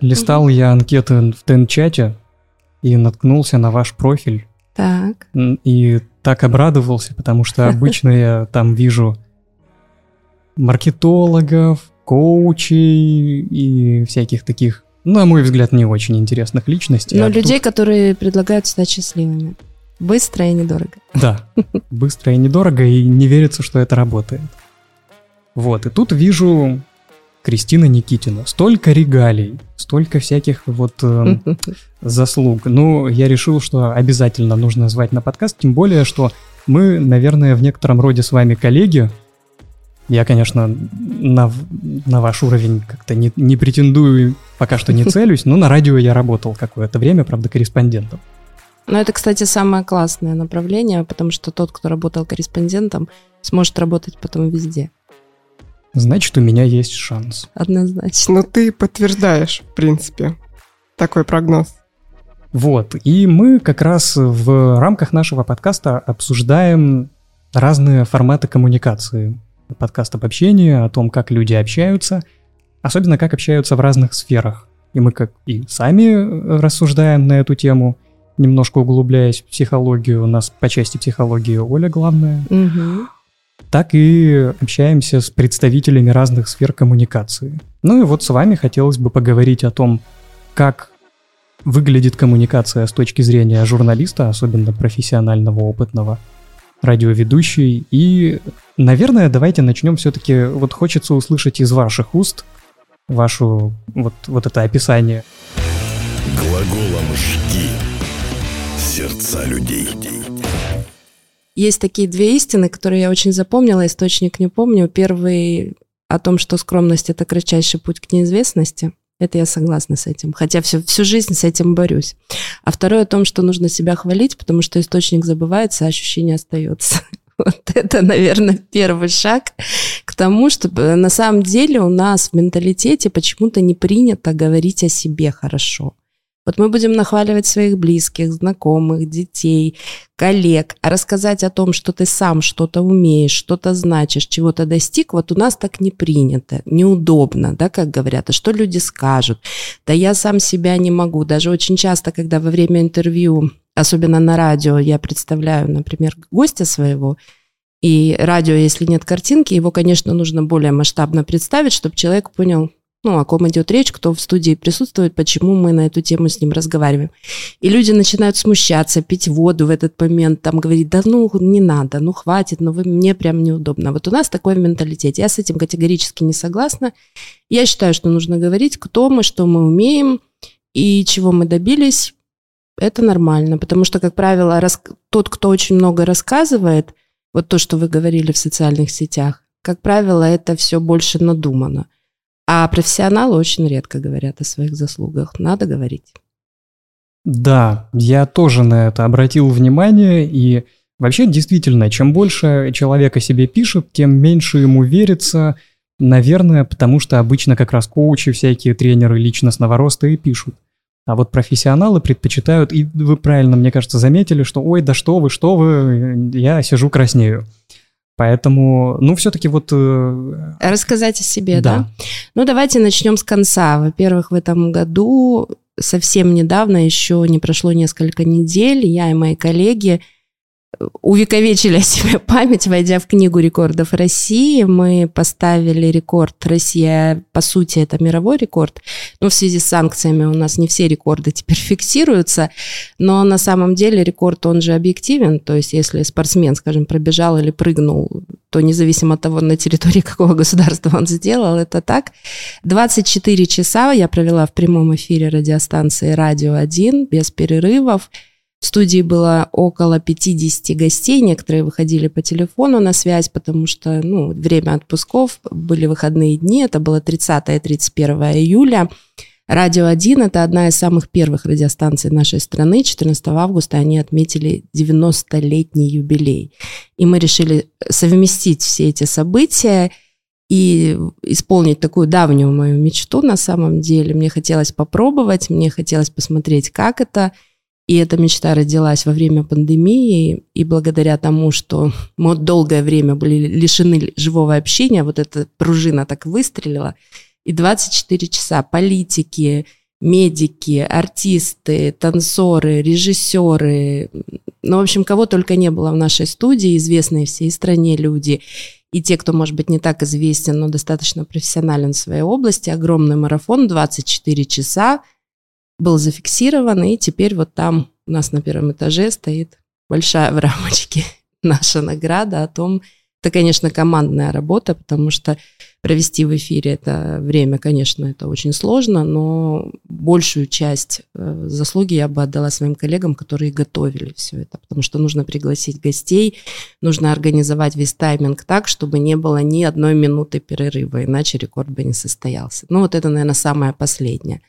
Листал я анкеты в Тен-чате и наткнулся на ваш профиль. Так. И так обрадовался, потому что обычно я там вижу маркетологов, коучей и всяких таких, на мой взгляд, не очень интересных личностей. Но А людей, тут- которые предлагают стать счастливыми. Быстро и недорого. Да, быстро и недорого, и не верится, что это работает. Вот, и тут вижу Кристина Никитина. Столько регалий, столько всяких вот эм, заслуг. Ну, я решил, что обязательно нужно звать на подкаст, тем более, что мы, наверное, в некотором роде с вами коллеги. Я, конечно, на, на ваш уровень как-то не, не претендую, пока что не целюсь, но на радио я работал какое-то время, правда, корреспондентом. Но это, кстати, самое классное направление, потому что тот, кто работал корреспондентом, сможет работать потом везде. Значит, у меня есть шанс. Однозначно. Но ты подтверждаешь, в принципе, такой прогноз. Вот, и мы как раз в рамках нашего подкаста обсуждаем разные форматы коммуникации. Подкаст об общении, о том, как люди общаются, особенно как общаются в разных сферах. И мы как и сами э, рассуждаем на эту тему, немножко углубляясь в психологию. У нас по части психологии Оля главная. Мгм. Так и общаемся с представителями разных сфер коммуникации. Ну и вот с вами хотелось бы поговорить о том, как выглядит коммуникация с точки зрения журналиста, особенно профессионального, опытного радиоведущей. И, наверное, давайте начнем все-таки, вот хочется услышать из ваших уст вашу вот, вот это описание. Глаголом «жги» сердца людей. Есть такие две истины, которые я очень запомнила, источник не помню. Первый о том, что скромность – это кратчайший путь к неизвестности. Это я согласна с этим, хотя всю, всю жизнь с этим борюсь. А второе о том, что нужно себя хвалить, потому что источник забывается, а ощущение остается. Вот это, наверное, первый шаг к тому, чтобы на самом деле у нас в менталитете почему-то не принято говорить о себе хорошо. Вот мы будем нахваливать своих близких, знакомых, детей, коллег, а рассказать о том, что ты сам что-то умеешь, что-то значишь, чего-то достиг, вот у нас так не принято, неудобно, да, как говорят, а что люди скажут? Да я сам себя не могу. Даже очень часто, когда во время интервью, особенно на радио, я представляю, например, гостя своего, и радио, если нет картинки, его, конечно, нужно более масштабно представить, чтобы человек понял, ну, о ком идет речь, кто в студии присутствует, почему мы на эту тему с ним разговариваем. И люди начинают смущаться, пить воду в этот момент, там говорить, да ну не надо, ну хватит, ну вы, мне прям неудобно. Вот у нас такой менталитет. Я с этим категорически не согласна. Я считаю, что нужно говорить, кто мы, что мы умеем и чего мы добились. Это нормально, потому что, как правило, рас... тот, кто очень много рассказывает, вот то, что вы говорили в социальных сетях, как правило, это все больше надумано. А профессионалы очень редко говорят о своих заслугах. Надо говорить. Да, я тоже на это обратил внимание, и вообще действительно, чем больше человек о себе пишет, тем меньше ему верится, наверное, потому что обычно как раз коучи, всякие тренеры личностного роста и пишут. А вот профессионалы предпочитают, и вы правильно, мне кажется, заметили, что ой, да что вы, что вы, я сижу краснею. Поэтому, ну, все-таки вот... э, Рассказать о себе, да? Да. Ну, давайте начнем с конца. Во-первых, в этом году, совсем недавно, еще не прошло несколько недель, я и мои коллеги увековечили о себе память, войдя в книгу рекордов России. Мы поставили рекорд Россия, по сути, это мировой рекорд. Но в связи с санкциями у нас не все рекорды теперь фиксируются. Но на самом деле рекорд, он же объективен. То есть если спортсмен, скажем, пробежал или прыгнул, то независимо от того, на территории какого государства он сделал, это так. 24 часа я провела в прямом эфире радиостанции «Радио 1» без перерывов. В студии было около 50 гостей, некоторые выходили по телефону на связь, потому что ну, время отпусков, были выходные дни, это было 30 и 31 июля. Радио 1 – это одна из самых первых радиостанций нашей страны. 14 августа они отметили 90-летний юбилей. И мы решили совместить все эти события и исполнить такую давнюю мою мечту на самом деле. Мне хотелось попробовать, мне хотелось посмотреть, как это – и эта мечта родилась во время пандемии, и благодаря тому, что мы долгое время были лишены живого общения, вот эта пружина так выстрелила, и 24 часа политики, медики, артисты, танцоры, режиссеры, ну, в общем, кого только не было в нашей студии, известные всей стране люди, и те, кто, может быть, не так известен, но достаточно профессионален в своей области, огромный марафон, 24 часа, был зафиксирован, и теперь вот там у нас на первом этаже стоит большая в рамочке наша награда о том, это, конечно, командная работа, потому что провести в эфире это время, конечно, это очень сложно, но большую часть э, заслуги я бы отдала своим коллегам, которые готовили все это, потому что нужно пригласить гостей, нужно организовать весь тайминг так, чтобы не было ни одной минуты перерыва, иначе рекорд бы не состоялся. Ну вот это, наверное, самое последнее.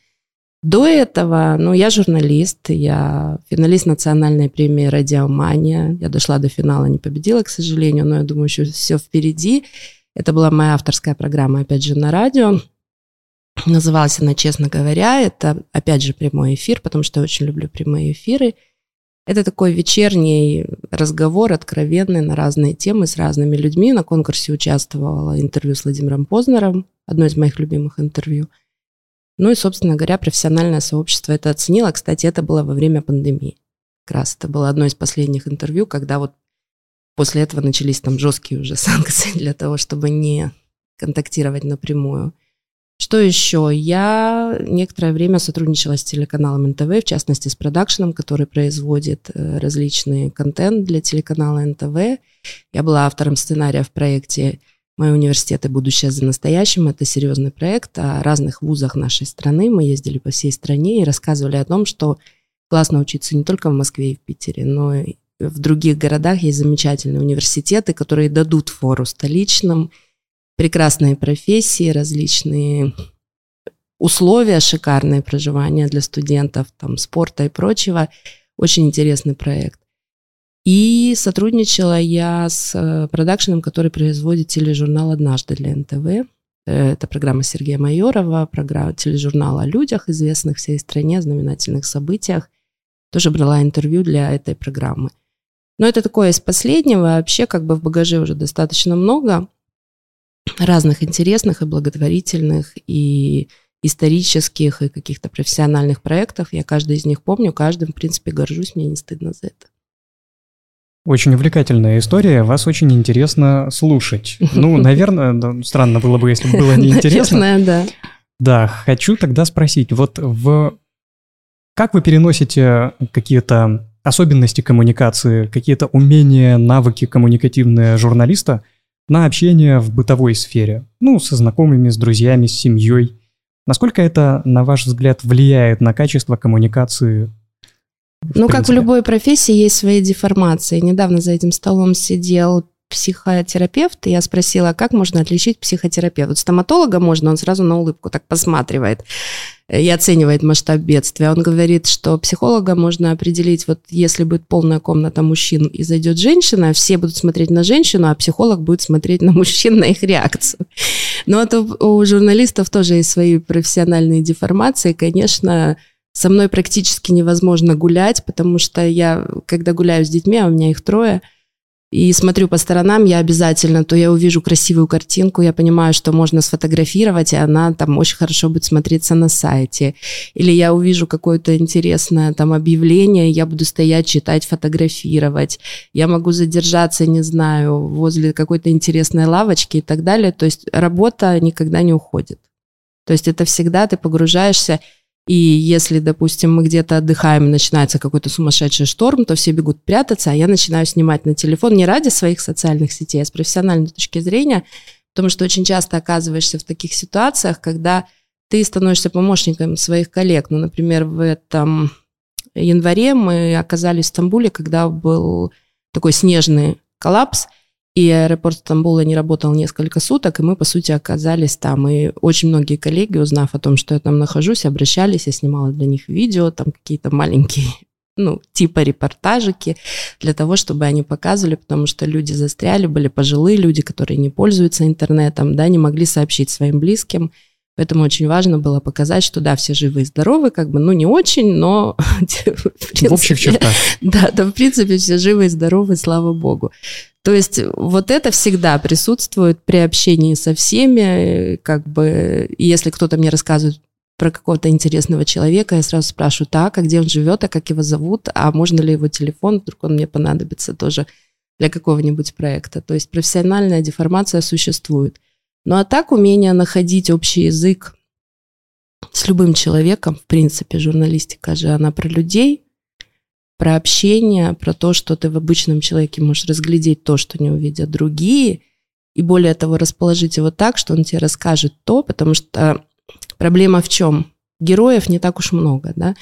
До этого, ну, я журналист, я финалист национальной премии «Радиомания». Я дошла до финала, не победила, к сожалению, но я думаю, еще все впереди. Это была моя авторская программа, опять же, на радио. Называлась она «Честно говоря». Это, опять же, прямой эфир, потому что я очень люблю прямые эфиры. Это такой вечерний разговор, откровенный на разные темы с разными людьми. На конкурсе участвовала интервью с Владимиром Познером, одно из моих любимых интервью – ну и, собственно говоря, профессиональное сообщество это оценило. Кстати, это было во время пандемии. Как раз это было одно из последних интервью, когда вот после этого начались там жесткие уже санкции для того, чтобы не контактировать напрямую. Что еще? Я некоторое время сотрудничала с телеканалом НТВ, в частности с продакшеном, который производит э, различный контент для телеканала НТВ. Я была автором сценария в проекте Мои университеты «Будущее за настоящим» — это серьезный проект о разных вузах нашей страны. Мы ездили по всей стране и рассказывали о том, что классно учиться не только в Москве и в Питере, но и в других городах есть замечательные университеты, которые дадут фору столичным, прекрасные профессии, различные условия, шикарное проживание для студентов, там, спорта и прочего. Очень интересный проект. И сотрудничала я с э, продакшеном, который производит тележурнал «Однажды» для НТВ. Э, это программа Сергея Майорова, программа тележурнала о людях, известных всей стране, знаменательных событиях. Тоже брала интервью для этой программы. Но это такое из последнего. Вообще, как бы в багаже уже достаточно много разных интересных и благотворительных, и исторических, и каких-то профессиональных проектов. Я каждый из них помню, каждым, в принципе, горжусь, мне не стыдно за это. Очень увлекательная история, вас очень интересно слушать. Ну, наверное, странно было бы, если бы было неинтересно. Наверное, да. Да, хочу тогда спросить, вот в... Как вы переносите какие-то особенности коммуникации, какие-то умения, навыки коммуникативные журналиста на общение в бытовой сфере? Ну, со знакомыми, с друзьями, с семьей. Насколько это, на ваш взгляд, влияет на качество коммуникации ну, как в любой профессии, есть свои деформации. Недавно за этим столом сидел психотерапевт, и я спросила, как можно отличить психотерапевта. Вот стоматолога можно, он сразу на улыбку так посматривает и оценивает масштаб бедствия. Он говорит, что психолога можно определить, вот если будет полная комната мужчин и зайдет женщина, все будут смотреть на женщину, а психолог будет смотреть на мужчин, на их реакцию. Но это у журналистов тоже есть свои профессиональные деформации. Конечно, со мной практически невозможно гулять, потому что я, когда гуляю с детьми, а у меня их трое, и смотрю по сторонам, я обязательно, то я увижу красивую картинку, я понимаю, что можно сфотографировать, и она там очень хорошо будет смотреться на сайте. Или я увижу какое-то интересное там объявление, я буду стоять, читать, фотографировать. Я могу задержаться, не знаю, возле какой-то интересной лавочки и так далее. То есть работа никогда не уходит. То есть это всегда ты погружаешься и если, допустим, мы где-то отдыхаем, и начинается какой-то сумасшедший шторм, то все бегут прятаться, а я начинаю снимать на телефон не ради своих социальных сетей, а с профессиональной точки зрения, потому что очень часто оказываешься в таких ситуациях, когда ты становишься помощником своих коллег. Ну, например, в этом январе мы оказались в Стамбуле, когда был такой снежный коллапс, и аэропорт Стамбула не работал несколько суток, и мы, по сути, оказались там. И очень многие коллеги, узнав о том, что я там нахожусь, обращались, я снимала для них видео, там какие-то маленькие ну, типа репортажики, для того, чтобы они показывали, потому что люди застряли, были пожилые люди, которые не пользуются интернетом, да, не могли сообщить своим близким. Поэтому очень важно было показать, что да, все живы и здоровы, как бы, ну, не очень, но... В, принципе, в общих чертах. Да, да, в принципе, все живы и здоровы, слава богу. То есть вот это всегда присутствует при общении со всеми, как бы, если кто-то мне рассказывает про какого-то интересного человека, я сразу спрашиваю, так, а где он живет, а как его зовут, а можно ли его телефон, вдруг он мне понадобится тоже для какого-нибудь проекта. То есть профессиональная деформация существует. Ну а так умение находить общий язык с любым человеком, в принципе, журналистика же, она про людей, про общение, про то, что ты в обычном человеке можешь разглядеть то, что не увидят другие, и более того, расположить его так, что он тебе расскажет то, потому что проблема в чем? Героев не так уж много, да,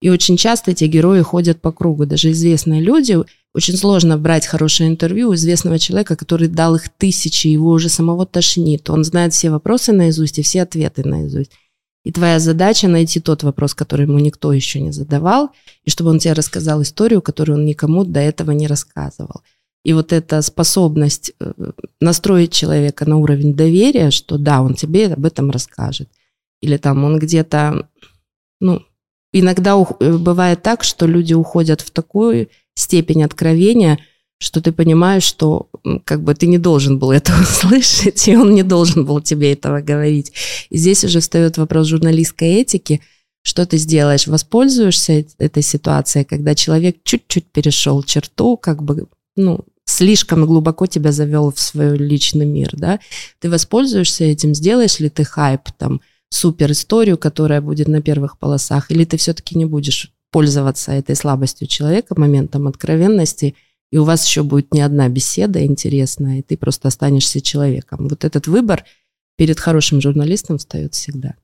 и очень часто эти герои ходят по кругу. Даже известные люди, очень сложно брать хорошее интервью у известного человека, который дал их тысячи, его уже самого тошнит. Он знает все вопросы наизусть и все ответы наизусть. И твоя задача найти тот вопрос, который ему никто еще не задавал, и чтобы он тебе рассказал историю, которую он никому до этого не рассказывал. И вот эта способность э, настроить человека на уровень доверия, что да, он тебе об этом расскажет. Или там он где-то, ну, иногда э, бывает так, что люди уходят в такую степень откровения, что ты понимаешь, что как бы ты не должен был этого слышать, и он не должен был тебе этого говорить. И здесь уже встает вопрос журналистской этики, что ты сделаешь, воспользуешься этой ситуацией, когда человек чуть-чуть перешел черту, как бы, ну, слишком глубоко тебя завел в свой личный мир, да, ты воспользуешься этим, сделаешь ли ты хайп, там, супер историю, которая будет на первых полосах, или ты все-таки не будешь пользоваться этой слабостью человека, моментом откровенности – и у вас еще будет не одна беседа интересная, и ты просто останешься человеком. Вот этот выбор перед хорошим журналистом встает всегда.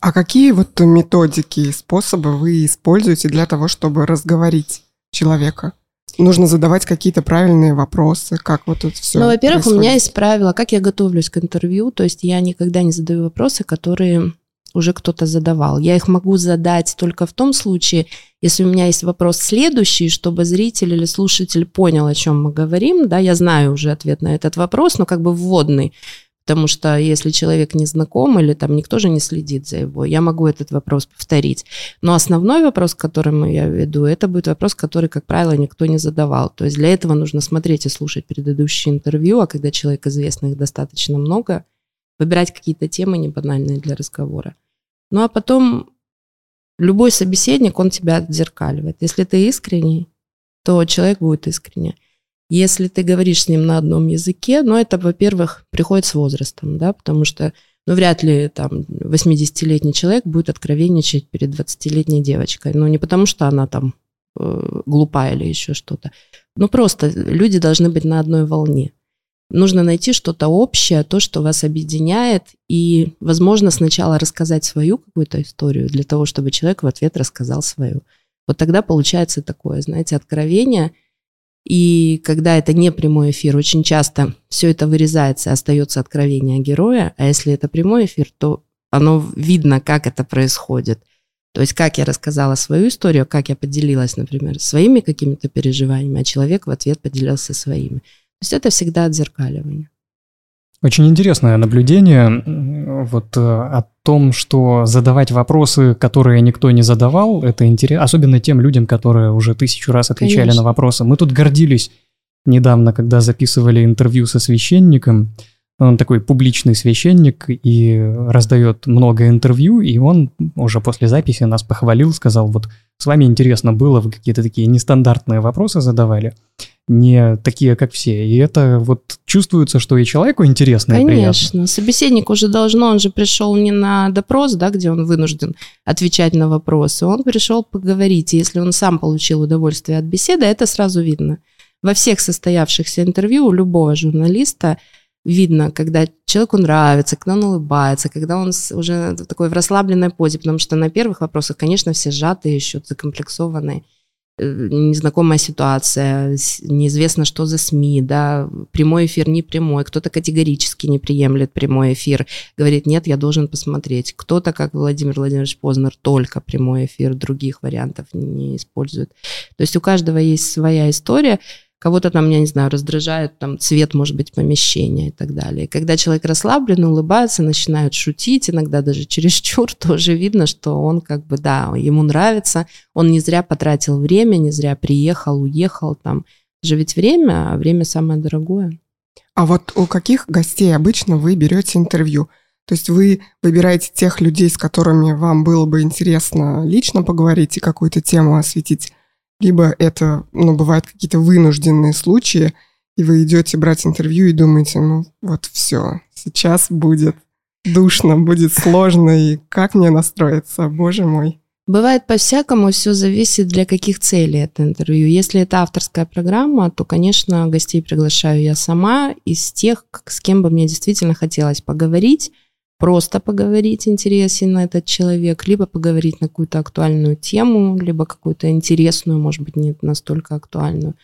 А какие вот методики способы вы используете для того, чтобы разговорить человека? Нужно задавать какие-то правильные вопросы, как вот это все. Ну, во-первых, происходит? у меня есть правило, как я готовлюсь к интервью, то есть я никогда не задаю вопросы, которые уже кто-то задавал. Я их могу задать только в том случае, если у меня есть вопрос следующий, чтобы зритель или слушатель понял, о чем мы говорим, да, я знаю уже ответ на этот вопрос, но как бы вводный, потому что если человек не знаком или там никто же не следит за его, я могу этот вопрос повторить. Но основной вопрос, к я веду, это будет вопрос, который, как правило, никто не задавал. То есть для этого нужно смотреть и слушать предыдущие интервью, а когда человек известных достаточно много, выбирать какие-то темы не банальные для разговора. Ну а потом любой собеседник, он тебя отзеркаливает. Если ты искренний, то человек будет искренне. Если ты говоришь с ним на одном языке, ну это, во-первых, приходит с возрастом, да, потому что ну, вряд ли там 80-летний человек будет откровенничать перед 20-летней девочкой. Ну, не потому что она там э, глупая или еще что-то. Ну, просто люди должны быть на одной волне нужно найти что-то общее, то, что вас объединяет, и, возможно, сначала рассказать свою какую-то историю для того, чтобы человек в ответ рассказал свою. Вот тогда получается такое, знаете, откровение. И когда это не прямой эфир, очень часто все это вырезается, остается откровение героя, а если это прямой эфир, то оно видно, как это происходит. То есть как я рассказала свою историю, как я поделилась, например, своими какими-то переживаниями, а человек в ответ поделился своими есть это всегда отзеркаливание. Очень интересное наблюдение вот э, о том, что задавать вопросы, которые никто не задавал, это интересно, особенно тем людям, которые уже тысячу раз отвечали Конечно. на вопросы. Мы тут гордились недавно, когда записывали интервью со священником, он такой публичный священник и раздает много интервью, и он уже после записи нас похвалил, сказал, вот с вами интересно было, вы какие-то такие нестандартные вопросы задавали, не такие, как все. И это вот чувствуется, что и человеку интересно Конечно. и приятно. Собеседник уже должно, он же пришел не на допрос, да, где он вынужден отвечать на вопросы, он пришел поговорить. И если он сам получил удовольствие от беседы, это сразу видно. Во всех состоявшихся интервью у любого журналиста – видно, когда человеку нравится, когда он улыбается, когда он уже такой в расслабленной позе, потому что на первых вопросах, конечно, все сжатые, еще закомплексованные, незнакомая ситуация, неизвестно, что за СМИ, да, прямой эфир не прямой, кто-то категорически не приемлет прямой эфир, говорит, нет, я должен посмотреть. Кто-то, как Владимир Владимирович Познер, только прямой эфир, других вариантов не использует. То есть у каждого есть своя история, Кого-то там, я не знаю, раздражает там цвет, может быть, помещения и так далее. когда человек расслаблен, улыбается, начинают шутить, иногда даже через чур, тоже видно, что он как бы, да, ему нравится, он не зря потратил время, не зря приехал, уехал там. же ведь время, а время самое дорогое. А вот у каких гостей обычно вы берете интервью? То есть вы выбираете тех людей, с которыми вам было бы интересно лично поговорить и какую-то тему осветить, либо это, ну, бывают какие-то вынужденные случаи, и вы идете брать интервью и думаете, ну, вот все, сейчас будет душно, будет сложно, и как мне настроиться, боже мой. Бывает по-всякому, все зависит для каких целей это интервью. Если это авторская программа, то, конечно, гостей приглашаю я сама из тех, с кем бы мне действительно хотелось поговорить, просто поговорить, интересен этот человек, либо поговорить на какую-то актуальную тему, либо какую-то интересную, может быть, не настолько актуальную.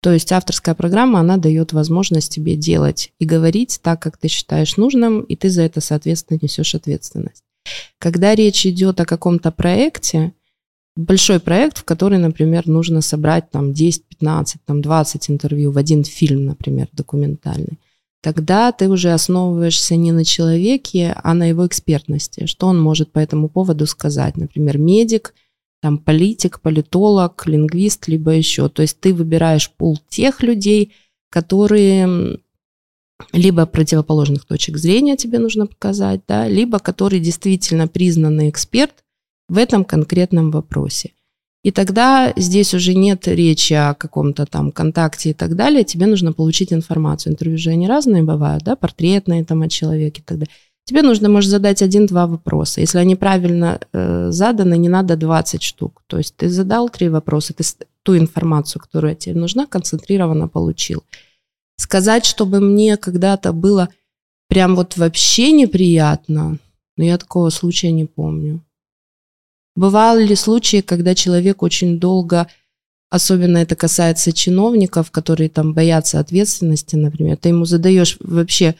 То есть авторская программа, она дает возможность тебе делать и говорить так, как ты считаешь нужным, и ты за это, соответственно, несешь ответственность. Когда речь идет о каком-то проекте, большой проект, в который, например, нужно собрать там 10, 15, там 20 интервью в один фильм, например, документальный, тогда ты уже основываешься не на человеке, а на его экспертности. Что он может по этому поводу сказать? Например, медик, там политик, политолог, лингвист, либо еще. То есть ты выбираешь пул тех людей, которые либо противоположных точек зрения тебе нужно показать, да, либо который действительно признанный эксперт в этом конкретном вопросе. И тогда здесь уже нет речи о каком-то там контакте и так далее. Тебе нужно получить информацию. Интервью же они разные бывают, да, портретные там о человеке и так далее. Тебе нужно, может, задать один-два вопроса. Если они правильно э, заданы, не надо 20 штук. То есть ты задал три вопроса, ты ту информацию, которая тебе нужна, концентрированно получил. Сказать, чтобы мне когда-то было прям вот вообще неприятно, но я такого случая не помню. Бывали ли случаи, когда человек очень долго, особенно это касается чиновников, которые там боятся ответственности, например, ты ему задаешь вообще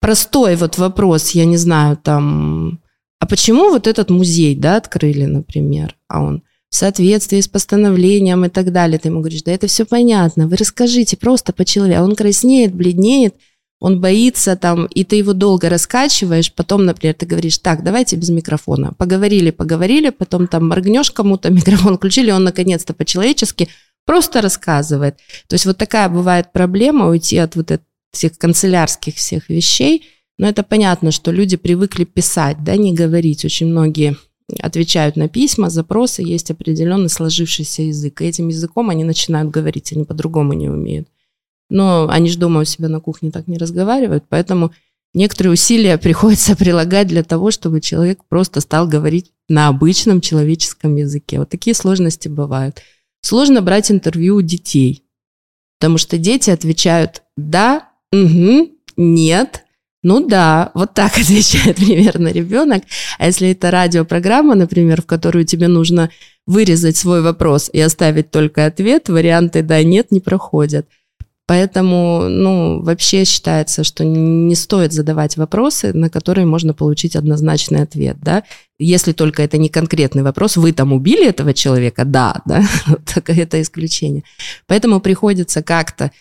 простой вот вопрос, я не знаю, там, а почему вот этот музей, да, открыли, например, а он в соответствии с постановлением и так далее, ты ему говоришь, да это все понятно, вы расскажите просто по-человеку, а он краснеет, бледнеет, он боится там, и ты его долго раскачиваешь, потом, например, ты говоришь, так, давайте без микрофона. Поговорили, поговорили, потом там моргнешь кому-то, микрофон включили, он наконец-то по-человечески просто рассказывает. То есть вот такая бывает проблема уйти от вот этих канцелярских всех вещей, но это понятно, что люди привыкли писать, да, не говорить. Очень многие отвечают на письма, запросы, есть определенный сложившийся язык. И этим языком они начинают говорить, они по-другому не умеют но они же дома у себя на кухне так не разговаривают, поэтому некоторые усилия приходится прилагать для того, чтобы человек просто стал говорить на обычном человеческом языке. Вот такие сложности бывают. Сложно брать интервью у детей, потому что дети отвечают «да», «угу», «нет», ну да, вот так отвечает примерно ребенок. А если это радиопрограмма, например, в которую тебе нужно вырезать свой вопрос и оставить только ответ, варианты да, нет не проходят. Поэтому, ну, вообще считается, что не стоит задавать вопросы, на которые можно получить однозначный ответ, да. Если только это не конкретный вопрос, вы там убили этого человека, да, да, так это исключение. Поэтому приходится как-то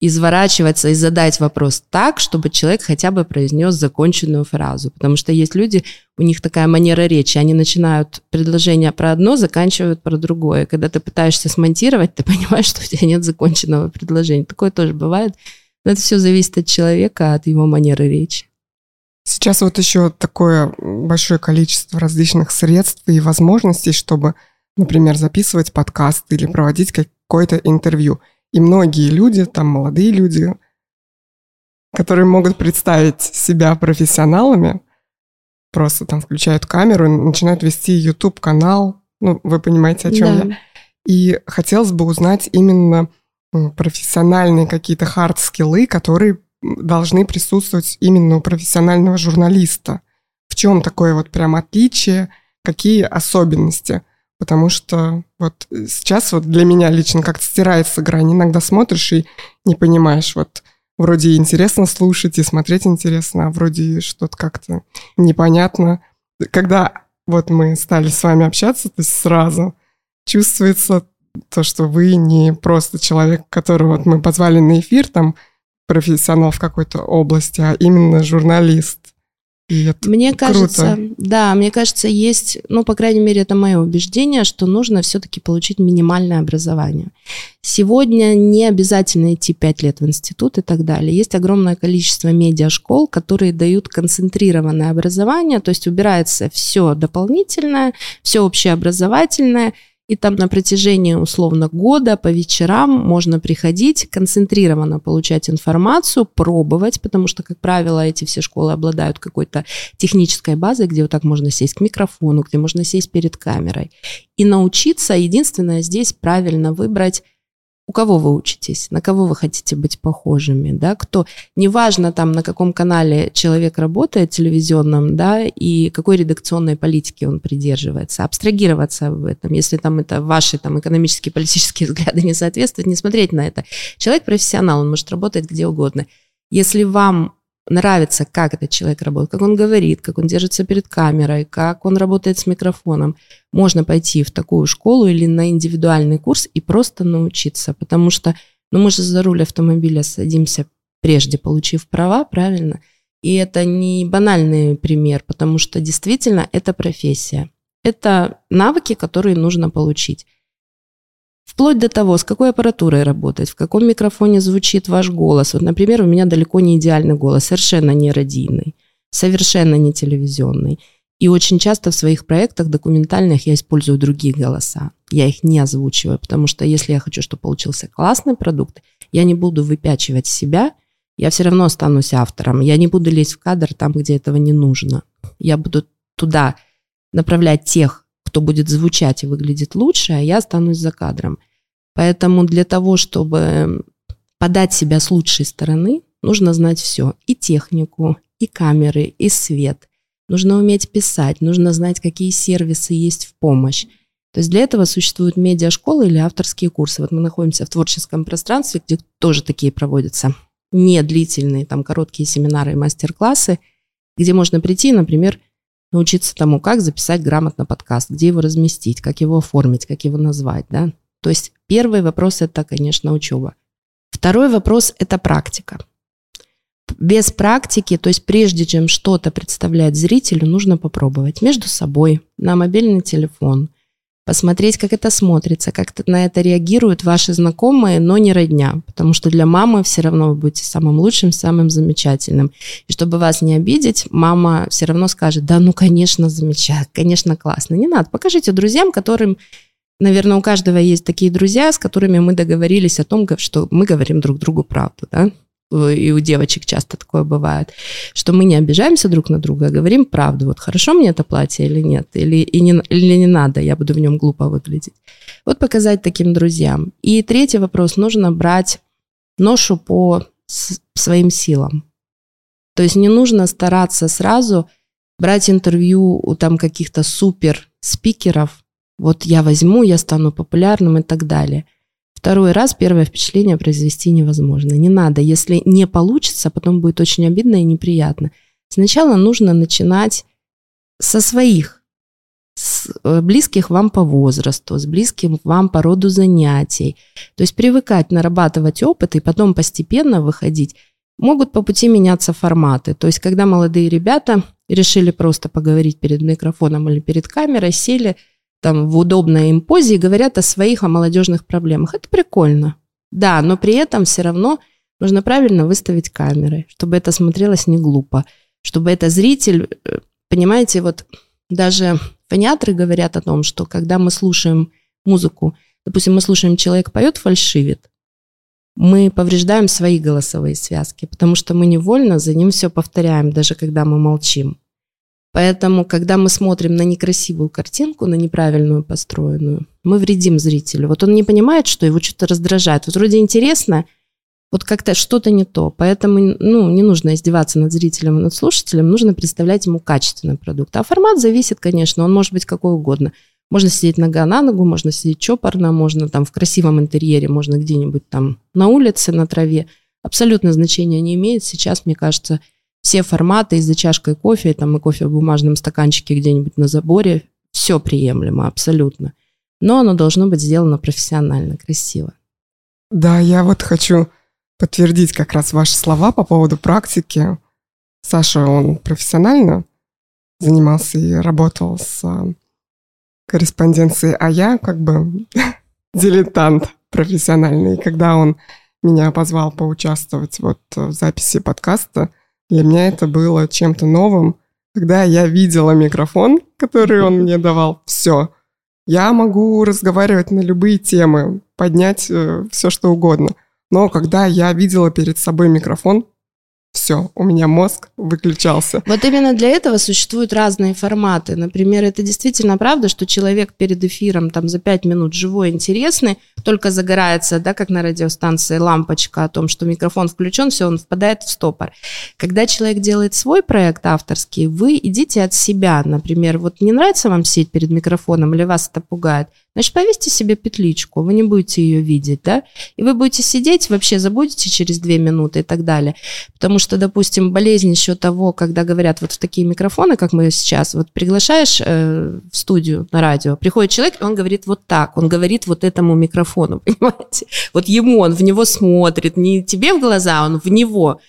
изворачиваться и задать вопрос так, чтобы человек хотя бы произнес законченную фразу. Потому что есть люди, у них такая манера речи, они начинают предложение про одно, заканчивают про другое. Когда ты пытаешься смонтировать, ты понимаешь, что у тебя нет законченного предложения. Такое тоже бывает. Но это все зависит от человека, от его манеры речи. Сейчас вот еще такое большое количество различных средств и возможностей, чтобы, например, записывать подкаст или проводить какое-то интервью – и многие люди, там молодые люди, которые могут представить себя профессионалами, просто там включают камеру начинают вести YouTube-канал. Ну, вы понимаете, о чем да. я. И хотелось бы узнать именно профессиональные какие-то хард-скиллы, которые должны присутствовать именно у профессионального журналиста. В чем такое вот прям отличие, какие особенности – Потому что вот сейчас вот для меня лично как-то стирается грань. Иногда смотришь и не понимаешь, вот вроде интересно слушать и смотреть интересно, а вроде что-то как-то непонятно. Когда вот мы стали с вами общаться, то есть сразу чувствуется то, что вы не просто человек, которого вот мы позвали на эфир, там, профессионал в какой-то области, а именно журналист. И это Мне кажется, круто. да, мне кажется, есть, ну, по крайней мере, это мое убеждение, что нужно все-таки получить минимальное образование. Сегодня не обязательно идти 5 лет в институт и так далее. Есть огромное количество медиашкол, которые дают концентрированное образование, то есть убирается все дополнительное, все общеобразовательное, и там на протяжении условно года по вечерам можно приходить, концентрированно получать информацию, пробовать, потому что, как правило, эти все школы обладают какой-то технической базой, где вот так можно сесть к микрофону, где можно сесть перед камерой. И научиться, единственное здесь правильно выбрать у кого вы учитесь, на кого вы хотите быть похожими, да, кто, неважно там, на каком канале человек работает телевизионном, да, и какой редакционной политики он придерживается, абстрагироваться в этом, если там это ваши там экономические, политические взгляды не соответствуют, не смотреть на это. Человек профессионал, он может работать где угодно. Если вам нравится, как этот человек работает, как он говорит, как он держится перед камерой, как он работает с микрофоном, можно пойти в такую школу или на индивидуальный курс и просто научиться, потому что ну, мы же за руль автомобиля садимся, прежде получив права, правильно? И это не банальный пример, потому что действительно это профессия. Это навыки, которые нужно получить. Вплоть до того, с какой аппаратурой работать, в каком микрофоне звучит ваш голос. Вот, например, у меня далеко не идеальный голос, совершенно не радийный, совершенно не телевизионный. И очень часто в своих проектах документальных я использую другие голоса. Я их не озвучиваю, потому что если я хочу, чтобы получился классный продукт, я не буду выпячивать себя, я все равно останусь автором. Я не буду лезть в кадр там, где этого не нужно. Я буду туда направлять тех, кто будет звучать и выглядит лучше, а я останусь за кадром. Поэтому для того, чтобы подать себя с лучшей стороны, нужно знать все. И технику, и камеры, и свет. Нужно уметь писать, нужно знать, какие сервисы есть в помощь. То есть для этого существуют медиашколы или авторские курсы. Вот мы находимся в творческом пространстве, где тоже такие проводятся не длительные, там короткие семинары и мастер-классы, где можно прийти, например, научиться тому, как записать грамотно подкаст, где его разместить, как его оформить, как его назвать, да. То есть первый вопрос – это, конечно, учеба. Второй вопрос – это практика. Без практики, то есть прежде чем что-то представлять зрителю, нужно попробовать между собой, на мобильный телефон, посмотреть, как это смотрится, как на это реагируют ваши знакомые, но не родня, потому что для мамы все равно вы будете самым лучшим, самым замечательным. И чтобы вас не обидеть, мама все равно скажет, да, ну, конечно, замечательно, конечно, классно. Не надо, покажите друзьям, которым Наверное, у каждого есть такие друзья, с которыми мы договорились о том, что мы говорим друг другу правду, да? И у девочек часто такое бывает, что мы не обижаемся друг на друга, а говорим правду. Вот хорошо мне это платье или нет, или, и не, или не надо, я буду в нем глупо выглядеть. Вот показать таким друзьям. И третий вопрос, нужно брать ношу по своим силам. То есть не нужно стараться сразу брать интервью у там каких-то супер спикеров, вот я возьму, я стану популярным и так далее. Второй раз первое впечатление произвести невозможно. Не надо. Если не получится, потом будет очень обидно и неприятно. Сначала нужно начинать со своих, с э, близких вам по возрасту, с близким вам по роду занятий. То есть привыкать, нарабатывать опыт и потом постепенно выходить. Могут по пути меняться форматы. То есть когда молодые ребята решили просто поговорить перед микрофоном или перед камерой, сели – там в удобной им позе и говорят о своих, о молодежных проблемах. Это прикольно. Да, но при этом все равно нужно правильно выставить камеры, чтобы это смотрелось не глупо, чтобы это зритель, э, понимаете, вот даже фониаторы говорят о том, что когда мы слушаем музыку, допустим, мы слушаем, человек поет, фальшивит, мы повреждаем свои голосовые связки, потому что мы невольно за ним все повторяем, даже когда мы молчим. Поэтому, когда мы смотрим на некрасивую картинку, на неправильную построенную, мы вредим зрителю. Вот он не понимает, что его что-то раздражает. Вот вроде интересно, вот как-то что-то не то. Поэтому ну, не нужно издеваться над зрителем и над слушателем, нужно представлять ему качественный продукт. А формат зависит, конечно, он может быть какой угодно. Можно сидеть нога на ногу, можно сидеть чопорно, можно там в красивом интерьере, можно где-нибудь там на улице, на траве. Абсолютно значения не имеет. Сейчас, мне кажется, все форматы и за чашкой кофе, там и кофе в бумажном стаканчике где-нибудь на заборе, все приемлемо абсолютно. Но оно должно быть сделано профессионально, красиво. Да, я вот хочу подтвердить как раз ваши слова по поводу практики. Саша, он профессионально занимался и работал с а, корреспонденцией, а я как бы дилетант профессиональный. И когда он меня позвал поучаствовать вот в записи подкаста, для меня это было чем-то новым. Когда я видела микрофон, который он мне давал, все, я могу разговаривать на любые темы, поднять э, все, что угодно. Но когда я видела перед собой микрофон, все, у меня мозг выключался. Вот именно для этого существуют разные форматы. Например, это действительно правда, что человек перед эфиром там за пять минут живой, интересный, только загорается, да, как на радиостанции лампочка о том, что микрофон включен, все, он впадает в стопор. Когда человек делает свой проект авторский, вы идите от себя. Например, вот не нравится вам сидеть перед микрофоном или вас это пугает, Значит, повесьте себе петличку, вы не будете ее видеть, да, и вы будете сидеть, вообще забудете через две минуты и так далее. Потому что, допустим, болезнь еще того, когда говорят вот в такие микрофоны, как мы сейчас, вот приглашаешь э, в студию на радио, приходит человек, и он говорит вот так, он говорит вот этому микрофону, понимаете? Вот ему, он в него смотрит, не тебе в глаза, он в него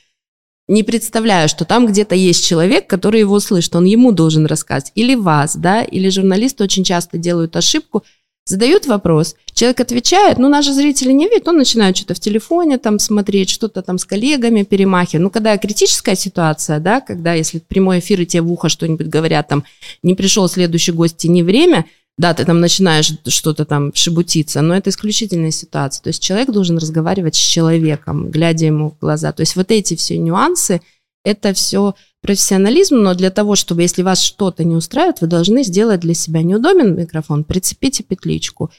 не представляю, что там где-то есть человек, который его слышит, он ему должен рассказать, или вас, да, или журналисты очень часто делают ошибку – задают вопрос, человек отвечает, ну, наши зрители не видят, он начинает что-то в телефоне там смотреть, что-то там с коллегами перемахивать. Ну, когда критическая ситуация, да, когда если прямой эфир и тебе в ухо что-нибудь говорят, там, не пришел следующий гость и не время, да, ты там начинаешь что-то там шебутиться, но это исключительная ситуация. То есть человек должен разговаривать с человеком, глядя ему в глаза. То есть вот эти все нюансы, это все профессионализм, но для того, чтобы, если вас что-то не устраивает, вы должны сделать для себя неудобен микрофон, прицепите петличку.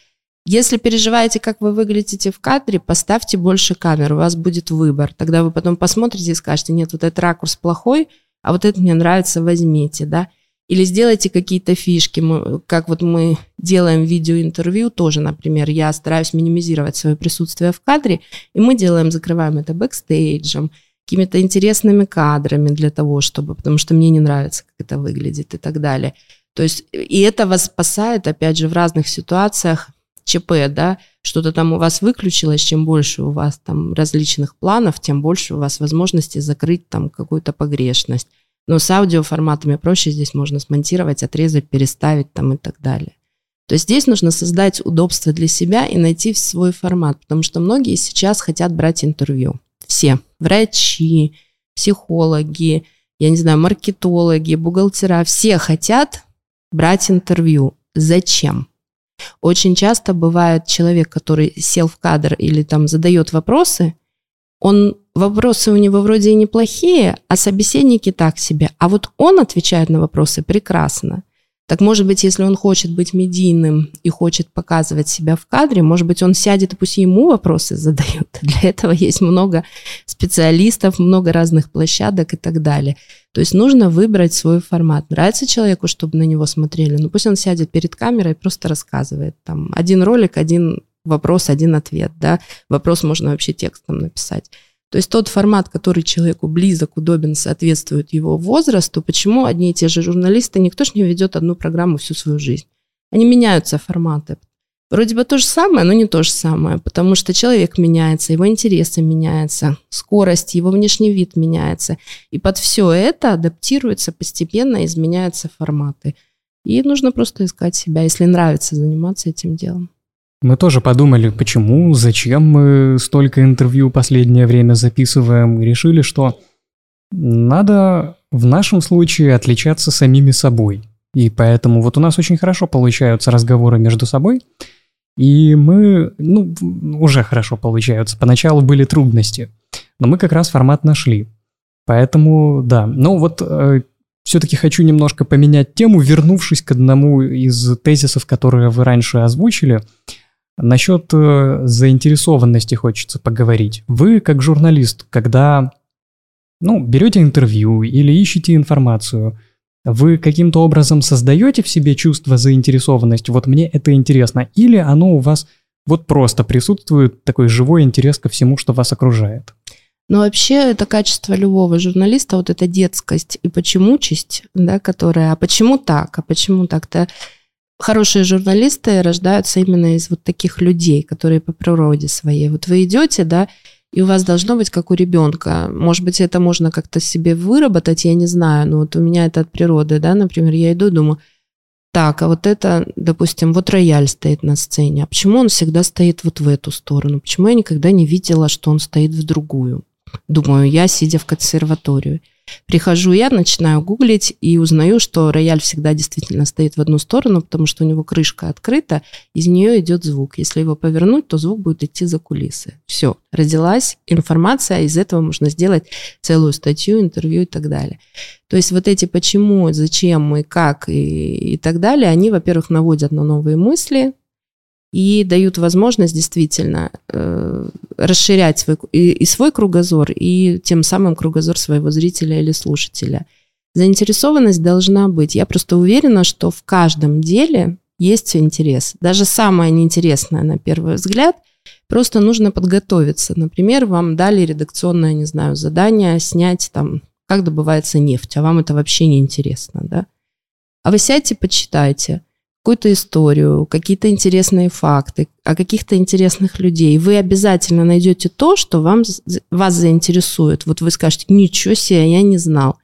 Если переживаете, как вы выглядите в кадре, поставьте больше камер, у вас будет выбор. Тогда вы потом посмотрите и скажете, нет, вот этот ракурс плохой, а вот это мне нравится, возьмите, да. Или сделайте какие-то фишки, мы, как вот мы делаем видеоинтервью тоже, например, я стараюсь минимизировать свое присутствие в кадре, и мы делаем, закрываем это бэкстейджем, какими-то интересными кадрами для того, чтобы, потому что мне не нравится, как это выглядит и так далее. То есть, и это вас спасает, опять же, в разных ситуациях, ЧП, да, что-то там у вас выключилось, чем больше у вас там различных планов, тем больше у вас возможности закрыть там какую-то погрешность. Но с аудиоформатами проще, здесь можно смонтировать, отрезать, переставить там и так далее. То есть здесь нужно создать удобство для себя и найти свой формат, потому что многие сейчас хотят брать интервью все, врачи, психологи, я не знаю, маркетологи, бухгалтера, все хотят брать интервью. Зачем? Очень часто бывает человек, который сел в кадр или там задает вопросы, он вопросы у него вроде и неплохие, а собеседники так себе. А вот он отвечает на вопросы прекрасно. Так может быть, если он хочет быть медийным и хочет показывать себя в кадре, может быть, он сядет и пусть ему вопросы задают. Для этого есть много специалистов, много разных площадок и так далее. То есть нужно выбрать свой формат. Нравится человеку, чтобы на него смотрели, ну пусть он сядет перед камерой и просто рассказывает. Там один ролик, один вопрос, один ответ. Да? Вопрос можно вообще текстом написать. То есть тот формат, который человеку близок, удобен, соответствует его возрасту, почему одни и те же журналисты, никто же не ведет одну программу всю свою жизнь. Они меняются форматы. Вроде бы то же самое, но не то же самое, потому что человек меняется, его интересы меняются, скорость, его внешний вид меняется. И под все это адаптируются постепенно, изменяются форматы. И нужно просто искать себя, если нравится заниматься этим делом. Мы тоже подумали, почему, зачем мы столько интервью последнее время записываем, и решили, что надо в нашем случае отличаться самими собой. И поэтому вот у нас очень хорошо получаются разговоры между собой, и мы, ну, уже хорошо получаются. Поначалу были трудности, но мы как раз формат нашли. Поэтому, да. Ну вот э, все-таки хочу немножко поменять тему, вернувшись к одному из тезисов, которые вы раньше озвучили. Насчет э, заинтересованности хочется поговорить. Вы, как журналист, когда ну, берете интервью или ищете информацию, вы каким-то образом создаете в себе чувство заинтересованности, вот мне это интересно, или оно у вас вот просто присутствует такой живой интерес ко всему, что вас окружает? Но вообще это качество любого журналиста, вот эта детскость и почемучесть, да, которая, а почему так, а почему так-то хорошие журналисты рождаются именно из вот таких людей, которые по природе своей. Вот вы идете, да, и у вас должно быть как у ребенка. Может быть, это можно как-то себе выработать, я не знаю, но вот у меня это от природы, да, например, я иду думаю, так, а вот это, допустим, вот рояль стоит на сцене, а почему он всегда стоит вот в эту сторону? Почему я никогда не видела, что он стоит в другую? Думаю, я, сидя в консерваторию. Прихожу я, начинаю гуглить и узнаю, что рояль всегда действительно стоит в одну сторону, потому что у него крышка открыта, из нее идет звук. Если его повернуть, то звук будет идти за кулисы. Все, родилась информация, из этого можно сделать целую статью, интервью и так далее. То есть вот эти почему, зачем и как и, и так далее, они, во-первых, наводят на новые мысли, и дают возможность действительно э, расширять свой, и, и свой кругозор, и тем самым кругозор своего зрителя или слушателя. Заинтересованность должна быть. Я просто уверена, что в каждом деле есть интерес. Даже самое неинтересное на первый взгляд, просто нужно подготовиться. Например, вам дали редакционное, не знаю, задание снять там, как добывается нефть, а вам это вообще не интересно, да? А вы сядьте, почитайте – какую-то историю, какие-то интересные факты, о каких-то интересных людей, вы обязательно найдете то, что вам, вас заинтересует. Вот вы скажете, ничего себе, я не знал.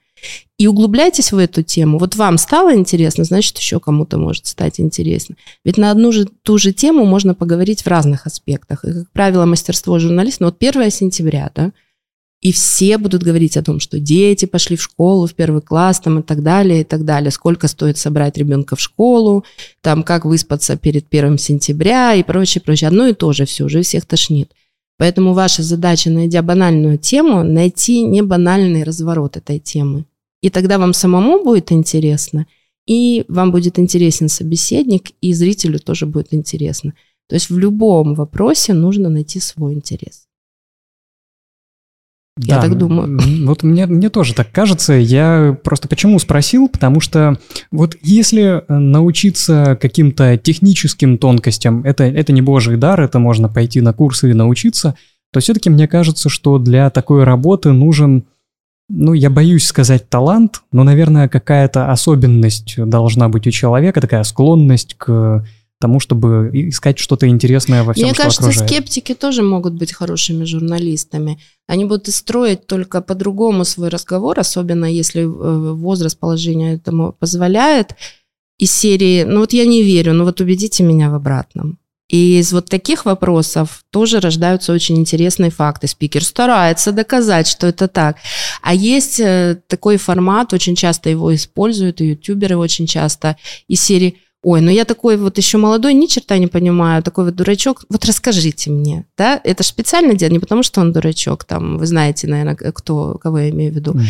И углубляйтесь в эту тему. Вот вам стало интересно, значит, еще кому-то может стать интересно. Ведь на одну же ту же тему можно поговорить в разных аспектах. И, как правило, мастерство журналиста, ну вот 1 сентября, да, и все будут говорить о том, что дети пошли в школу, в первый класс там, и так далее, и так далее. Сколько стоит собрать ребенка в школу, там, как выспаться перед первым сентября и прочее, прочее. Одно и то же все, уже всех тошнит. Поэтому ваша задача, найдя банальную тему, найти не банальный разворот этой темы. И тогда вам самому будет интересно, и вам будет интересен собеседник, и зрителю тоже будет интересно. То есть в любом вопросе нужно найти свой интерес. Я так думаю. Вот мне, мне тоже так кажется. Я просто почему спросил? Потому что вот если научиться каким-то техническим тонкостям, это, это не божий дар, это можно пойти на курсы и научиться, то все-таки мне кажется, что для такой работы нужен, ну, я боюсь сказать талант, но, наверное, какая-то особенность должна быть у человека, такая склонность к тому, чтобы искать что-то интересное во всем, Мне что кажется, окружает. скептики тоже могут быть хорошими журналистами. Они будут строить только по-другому свой разговор, особенно если э, возраст положения этому позволяет. Из серии, ну вот я не верю, но вот убедите меня в обратном. И из вот таких вопросов тоже рождаются очень интересные факты. Спикер старается доказать, что это так. А есть э, такой формат, очень часто его используют, и ютуберы очень часто, из серии ой, ну я такой вот еще молодой, ни черта не понимаю, такой вот дурачок, вот расскажите мне, да, это же специально дело, не потому что он дурачок, там, вы знаете, наверное, кто, кого я имею в виду. Угу.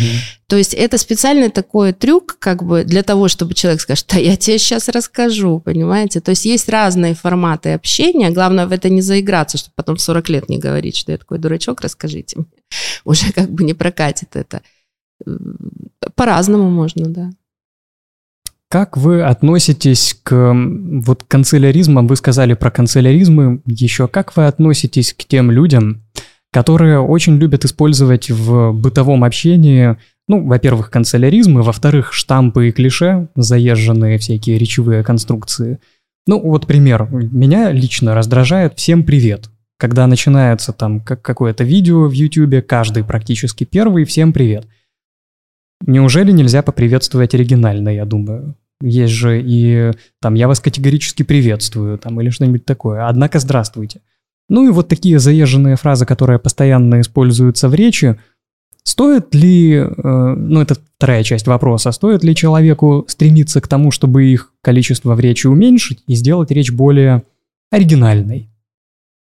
То есть это специальный такой трюк, как бы для того, чтобы человек скажет, да я тебе сейчас расскажу, понимаете? То есть есть разные форматы общения, главное в это не заиграться, чтобы потом в 40 лет не говорить, что я такой дурачок, расскажите мне. Уже как бы не прокатит это. По-разному можно, да. Как вы относитесь к вот канцеляризмам? Вы сказали про канцеляризмы. Еще как вы относитесь к тем людям, которые очень любят использовать в бытовом общении, ну, во-первых, канцеляризмы, во-вторых, штампы и клише, заезженные всякие речевые конструкции. Ну, вот пример. Меня лично раздражает «всем привет». Когда начинается там как какое-то видео в YouTube, каждый практически первый «всем привет». Неужели нельзя поприветствовать оригинально, я думаю? Есть же и там «я вас категорически приветствую» там или что-нибудь такое. Однако «здравствуйте». Ну и вот такие заезженные фразы, которые постоянно используются в речи, Стоит ли, э, ну это вторая часть вопроса, стоит ли человеку стремиться к тому, чтобы их количество в речи уменьшить и сделать речь более оригинальной?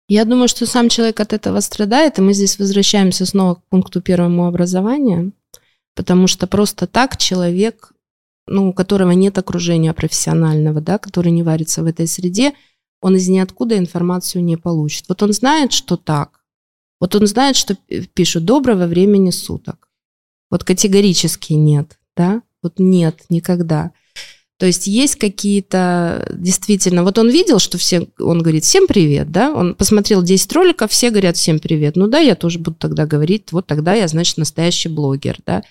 Я думаю, что сам человек от этого страдает, и мы здесь возвращаемся снова к пункту первому образования, потому что просто так человек ну, у которого нет окружения профессионального, да, который не варится в этой среде, он из ниоткуда информацию не получит. Вот он знает, что так. Вот он знает, что пишут «доброго времени суток». Вот категорически нет, да? Вот нет, никогда. То есть есть какие-то действительно... Вот он видел, что все... Он говорит «всем привет», да? Он посмотрел 10 роликов, все говорят «всем привет». Ну да, я тоже буду тогда говорить, вот тогда я, значит, настоящий блогер, да?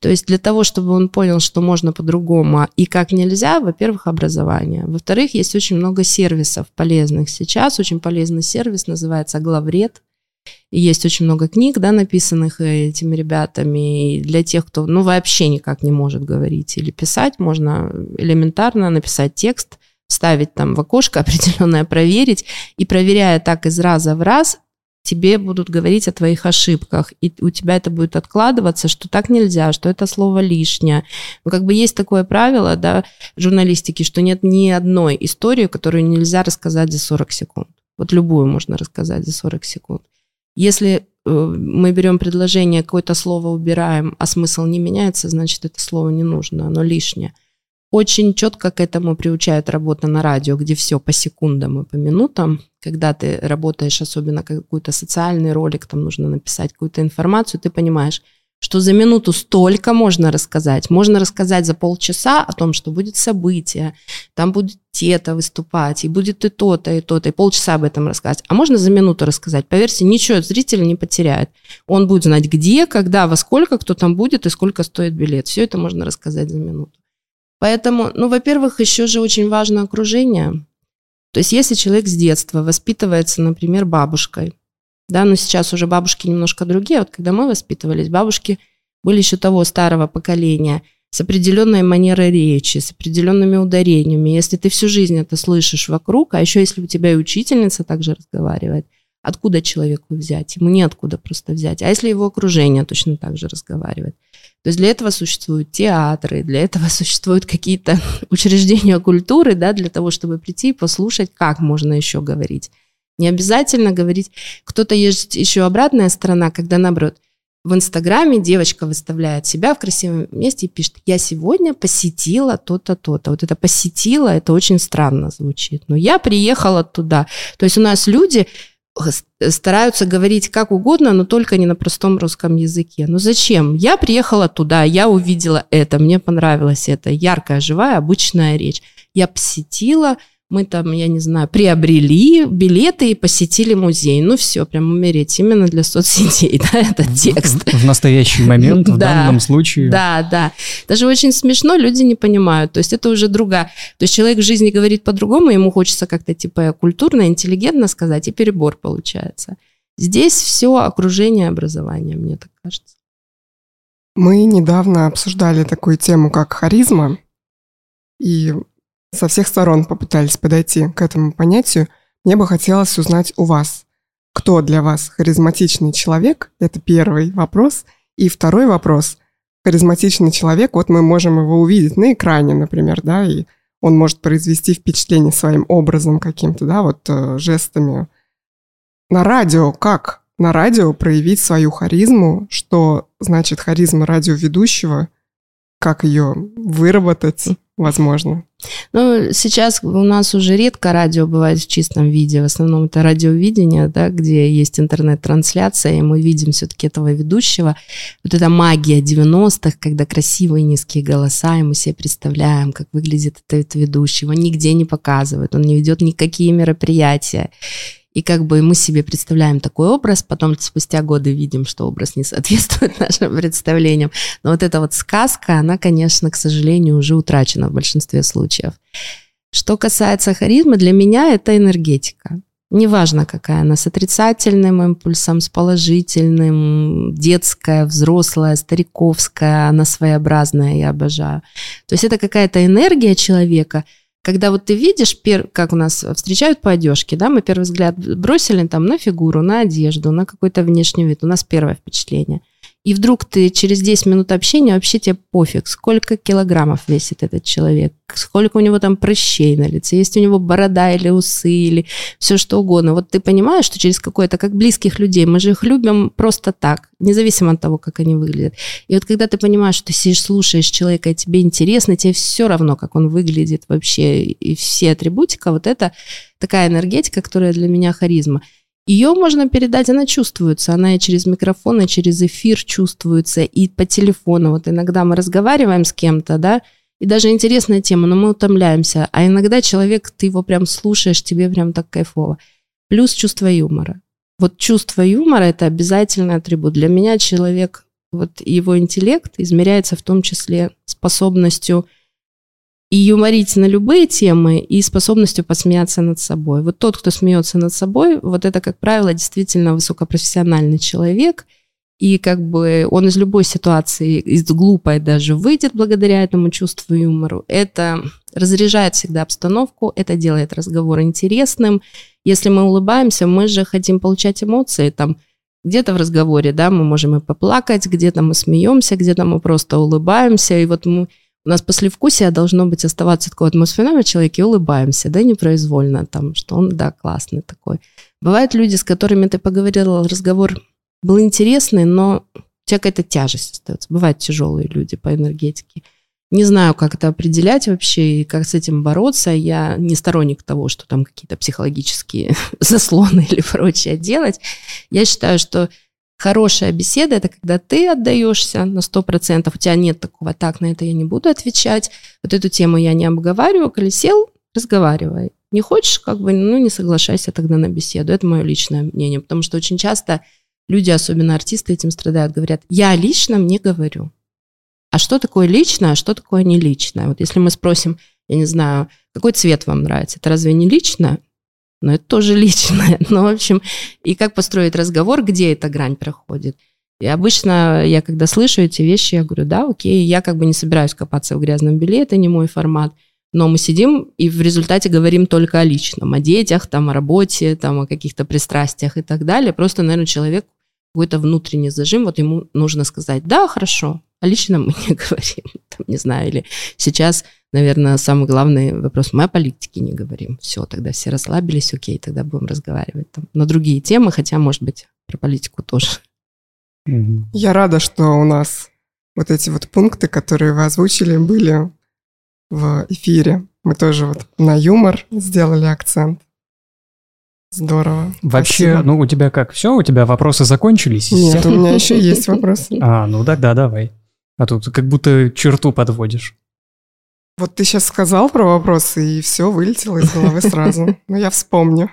То есть для того, чтобы он понял, что можно по-другому и как нельзя, во-первых, образование. Во-вторых, есть очень много сервисов полезных сейчас. Очень полезный сервис называется «Главред». Есть очень много книг, да, написанных этими ребятами. И для тех, кто, ну, вообще никак не может говорить или писать, можно элементарно написать текст, ставить там в окошко определенное, проверить. И проверяя так из раза в раз, тебе будут говорить о твоих ошибках, и у тебя это будет откладываться, что так нельзя, что это слово лишнее. Ну, как бы есть такое правило, да, журналистики, что нет ни одной истории, которую нельзя рассказать за 40 секунд. Вот любую можно рассказать за 40 секунд. Если э, мы берем предложение, какое-то слово убираем, а смысл не меняется, значит, это слово не нужно, оно лишнее. Очень четко к этому приучает работа на радио, где все по секундам и по минутам. Когда ты работаешь, особенно какой-то социальный ролик, там нужно написать какую-то информацию, ты понимаешь, что за минуту столько можно рассказать. Можно рассказать за полчаса о том, что будет событие, там будет те-то выступать, и будет и то-то, и то-то, и полчаса об этом рассказать. А можно за минуту рассказать. Поверьте, ничего зритель не потеряет. Он будет знать, где, когда, во сколько, кто там будет и сколько стоит билет. Все это можно рассказать за минуту. Поэтому, ну, во-первых, еще же очень важно окружение. То есть если человек с детства воспитывается, например, бабушкой, да, но сейчас уже бабушки немножко другие, вот когда мы воспитывались, бабушки были еще того старого поколения, с определенной манерой речи, с определенными ударениями. Если ты всю жизнь это слышишь вокруг, а еще если у тебя и учительница также разговаривает, откуда человеку взять? Ему неоткуда просто взять. А если его окружение точно так же разговаривает? То есть для этого существуют театры, для этого существуют какие-то учреждения культуры, да, для того, чтобы прийти и послушать, как можно еще говорить. Не обязательно говорить. Кто-то есть еще обратная сторона, когда наоборот, в Инстаграме девочка выставляет себя в красивом месте и пишет, я сегодня посетила то-то, то-то. Вот это посетила, это очень странно звучит. Но я приехала туда. То есть у нас люди стараются говорить как угодно, но только не на простом русском языке. Ну зачем? Я приехала туда, я увидела это, мне понравилось это. Яркая, живая, обычная речь. Я посетила мы там, я не знаю, приобрели билеты и посетили музей. Ну все, прям умереть именно для соцсетей, да, этот текст. В настоящий момент, в данном случае. Да, да. Даже очень смешно, люди не понимают. То есть это уже другая. То есть человек в жизни говорит по-другому, ему хочется как-то типа культурно, интеллигентно сказать, и перебор получается. Здесь все окружение образования, мне так кажется. Мы недавно обсуждали такую тему, как харизма. И со всех сторон попытались подойти к этому понятию, мне бы хотелось узнать у вас, кто для вас харизматичный человек? Это первый вопрос. И второй вопрос. Харизматичный человек, вот мы можем его увидеть на экране, например, да, и он может произвести впечатление своим образом каким-то, да, вот э, жестами. На радио как? На радио проявить свою харизму, что значит харизма радиоведущего, как ее выработать, возможно. Ну, сейчас у нас уже редко радио бывает в чистом виде. В основном это радиовидение, да, где есть интернет-трансляция, и мы видим все-таки этого ведущего. Вот эта магия 90-х, когда красивые низкие голоса, и мы себе представляем, как выглядит этот ведущий. Его нигде не показывают, он не ведет никакие мероприятия. И как бы мы себе представляем такой образ, потом спустя годы видим, что образ не соответствует нашим представлениям. Но вот эта вот сказка, она, конечно, к сожалению, уже утрачена в большинстве случаев. Что касается харизмы, для меня это энергетика. Неважно, какая она, с отрицательным импульсом, с положительным, детская, взрослая, стариковская, она своеобразная, я обожаю. То есть это какая-то энергия человека – когда вот ты видишь, как у нас встречают по одежке, да, мы первый взгляд бросили там на фигуру, на одежду, на какой-то внешний вид, у нас первое впечатление – и вдруг ты через 10 минут общения вообще тебе пофиг, сколько килограммов весит этот человек, сколько у него там прыщей на лице, есть у него борода или усы, или все что угодно. Вот ты понимаешь, что через какое-то, как близких людей, мы же их любим просто так, независимо от того, как они выглядят. И вот когда ты понимаешь, что ты сидишь, слушаешь человека, и тебе интересно, тебе все равно, как он выглядит вообще, и все атрибутика, вот это такая энергетика, которая для меня харизма. Ее можно передать, она чувствуется, она и через микрофон, и через эфир чувствуется, и по телефону. Вот иногда мы разговариваем с кем-то, да, и даже интересная тема, но мы утомляемся. А иногда человек, ты его прям слушаешь, тебе прям так кайфово. Плюс чувство юмора. Вот чувство юмора – это обязательный атрибут. Для меня человек, вот его интеллект измеряется в том числе способностью и юморить на любые темы, и способностью посмеяться над собой. Вот тот, кто смеется над собой, вот это, как правило, действительно высокопрофессиональный человек, и как бы он из любой ситуации, из глупой даже выйдет благодаря этому чувству юмору. Это разряжает всегда обстановку, это делает разговор интересным. Если мы улыбаемся, мы же хотим получать эмоции, там, где-то в разговоре, да, мы можем и поплакать, где-то мы смеемся, где-то мы просто улыбаемся, и вот мы у нас послевкусие должно быть оставаться такой атмосферой, человек и улыбаемся, да, непроизвольно, там, что он, да, классный такой. Бывают люди, с которыми ты поговорил, разговор был интересный, но у тебя какая-то тяжесть остается. Бывают тяжелые люди по энергетике. Не знаю, как это определять вообще и как с этим бороться. Я не сторонник того, что там какие-то психологические заслоны или прочее делать. Я считаю, что Хорошая беседа – это когда ты отдаешься на 100%, у тебя нет такого, так, на это я не буду отвечать, вот эту тему я не обговариваю, коли сел, разговаривай. Не хочешь, как бы, ну, не соглашайся тогда на беседу. Это мое личное мнение, потому что очень часто люди, особенно артисты, этим страдают, говорят, я лично не говорю. А что такое личное, а что такое не личное? Вот если мы спросим, я не знаю, какой цвет вам нравится, это разве не личное? Но это тоже личное. Ну, в общем, и как построить разговор, где эта грань проходит. И обычно я, когда слышу эти вещи, я говорю, да, окей, я как бы не собираюсь копаться в грязном белье, это не мой формат. Но мы сидим и в результате говорим только о личном, о детях, там, о работе, там, о каких-то пристрастиях и так далее. Просто, наверное, человек какой-то внутренний зажим, вот ему нужно сказать, да, хорошо, о личном мы не говорим, там, не знаю, или сейчас наверное, самый главный вопрос. Мы о политике не говорим. Все, тогда все расслабились, окей, тогда будем разговаривать там на другие темы, хотя, может быть, про политику тоже. Я рада, что у нас вот эти вот пункты, которые вы озвучили, были в эфире. Мы тоже вот на юмор сделали акцент. Здорово. Вообще, Спасибо. ну у тебя как, все? У тебя вопросы закончились? Нет, у меня еще есть вопросы. А, ну тогда давай. А тут как будто черту подводишь. Вот ты сейчас сказал про вопросы, и все вылетело из головы сразу. Ну, я вспомню.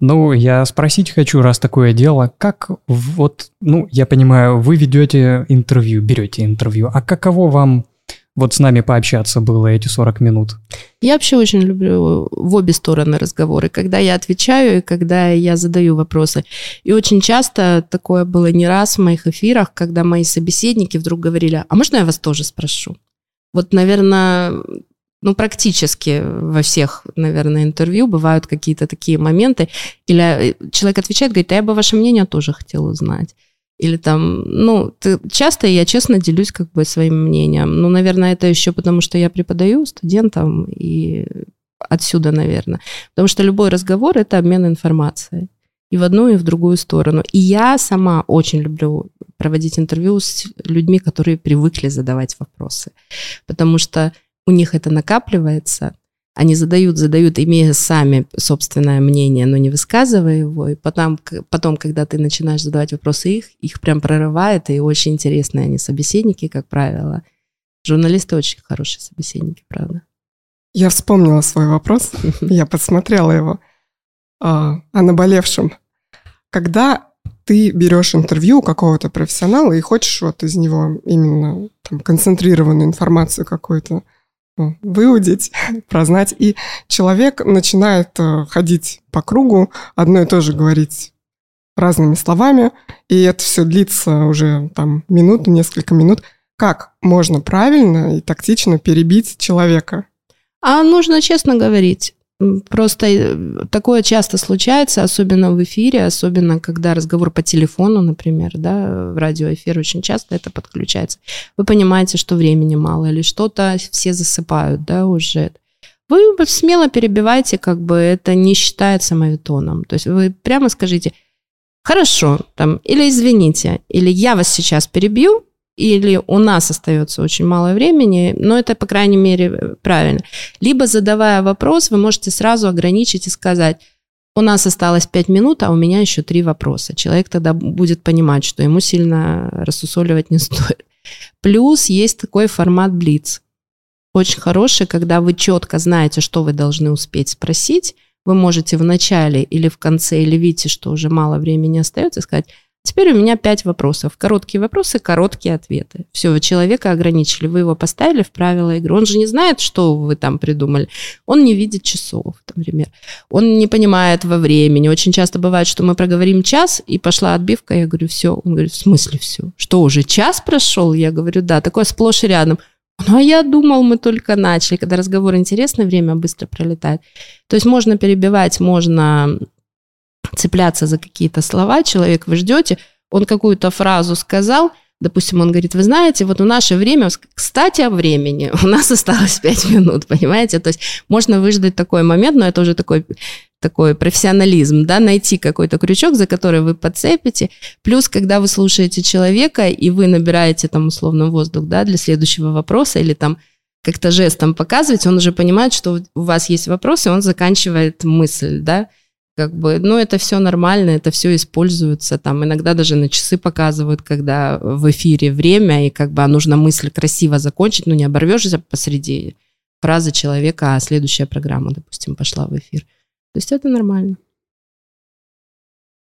Ну, я спросить хочу, раз такое дело, как вот, ну, я понимаю, вы ведете интервью, берете интервью, а каково вам вот с нами пообщаться было эти 40 минут? Я вообще очень люблю в обе стороны разговоры, когда я отвечаю и когда я задаю вопросы. И очень часто такое было не раз в моих эфирах, когда мои собеседники вдруг говорили, а можно я вас тоже спрошу? Вот, наверное, ну, практически во всех, наверное, интервью бывают какие-то такие моменты. Или э, человек отвечает, говорит, а я бы ваше мнение тоже хотел узнать. Или там, ну, ты, часто я честно делюсь как бы своим мнением. Ну, наверное, это еще потому, что я преподаю студентам, и отсюда, наверное. Потому что любой разговор – это обмен информацией. И в одну, и в другую сторону. И я сама очень люблю проводить интервью с людьми, которые привыкли задавать вопросы. Потому что у них это накапливается, они задают, задают, имея сами собственное мнение, но не высказывая его, и потом, потом, когда ты начинаешь задавать вопросы их, их прям прорывает, и очень интересные они собеседники, как правило. Журналисты очень хорошие собеседники, правда. Я вспомнила свой вопрос, я подсмотрела его а, о наболевшем. Когда ты берешь интервью у какого-то профессионала и хочешь вот из него именно там, концентрированную информацию какую-то ну, выудить, прознать. И человек начинает э, ходить по кругу, одно и то же говорить разными словами, и это все длится уже там минуту, несколько минут. Как можно правильно и тактично перебить человека? А нужно честно говорить. Просто э, такое часто случается, особенно в эфире, особенно когда разговор по телефону, например, да, в радиоэфир очень часто это подключается. Вы понимаете, что времени мало или что-то все засыпают, да, уже. Вы смело перебивайте, как бы это не считается мавитоном. То есть вы прямо скажите, хорошо, там, или извините, или я вас сейчас перебью, или у нас остается очень мало времени, но это, по крайней мере, правильно. Либо, задавая вопрос, вы можете сразу ограничить и сказать, у нас осталось 5 минут, а у меня еще 3 вопроса. Человек тогда будет понимать, что ему сильно рассусоливать не стоит. Плюс есть такой формат Блиц. Очень хороший, когда вы четко знаете, что вы должны успеть спросить. Вы можете в начале или в конце, или видите, что уже мало времени остается, сказать, Теперь у меня пять вопросов. Короткие вопросы, короткие ответы. Все, вы человека ограничили, вы его поставили в правила игры. Он же не знает, что вы там придумали. Он не видит часов, например. Он не понимает во времени. Очень часто бывает, что мы проговорим час, и пошла отбивка, я говорю, все. Он говорит, в смысле все? Что, уже час прошел? Я говорю, да, такое сплошь и рядом. Ну, а я думал, мы только начали. Когда разговор интересный, время быстро пролетает. То есть можно перебивать, можно цепляться за какие-то слова. Человек вы ждете, он какую-то фразу сказал, допустим, он говорит, вы знаете, вот в наше время, кстати, о времени, у нас осталось 5 минут, понимаете? То есть можно выждать такой момент, но это уже такой такой профессионализм, да, найти какой-то крючок, за который вы подцепите. Плюс, когда вы слушаете человека, и вы набираете там условно воздух, да, для следующего вопроса, или там как-то жестом показываете, он уже понимает, что у вас есть вопрос, и он заканчивает мысль, да, как бы, ну, это все нормально, это все используется, там, иногда даже на часы показывают, когда в эфире время, и как бы а нужно мысль красиво закончить, ну, не оборвешься посреди фразы человека, а следующая программа, допустим, пошла в эфир. То есть это нормально.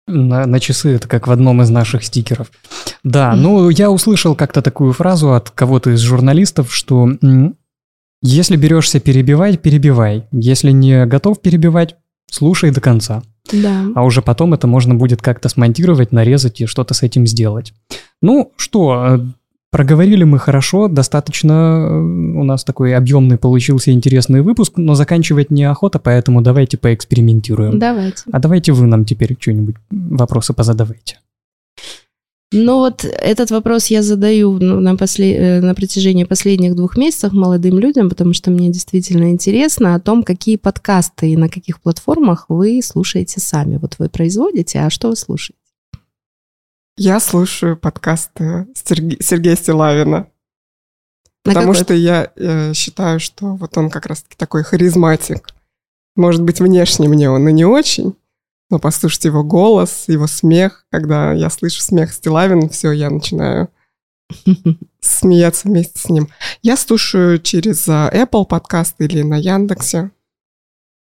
На, на часы это как в одном из наших стикеров. Да, mm-hmm. ну я услышал как-то такую фразу от кого-то из журналистов, что если берешься перебивать, перебивай. Если не готов перебивать, слушай до конца. Да. А уже потом это можно будет как-то смонтировать, нарезать и что-то с этим сделать. Ну что, э, Проговорили мы хорошо, достаточно э, у нас такой объемный получился интересный выпуск, но заканчивать неохота, поэтому давайте поэкспериментируем. Давайте. А давайте вы нам теперь что-нибудь вопросы позадавайте. Ну вот этот вопрос я задаю ну, на, после... Э, на протяжении последних двух месяцев молодым людям, потому что мне действительно интересно о том, какие подкасты и на каких платформах вы слушаете сами. Вот вы производите, а что вы слушаете? Я слушаю подкасты Серге- Сергея Стилавина. На потому какой? что я э, считаю, что вот он как раз-таки такой харизматик. Может быть, внешне мне он и не очень, но послушать его голос, его смех, когда я слышу смех Стилавина, все, я начинаю смеяться вместе с ним. Я слушаю через э, Apple подкасты или на Яндексе.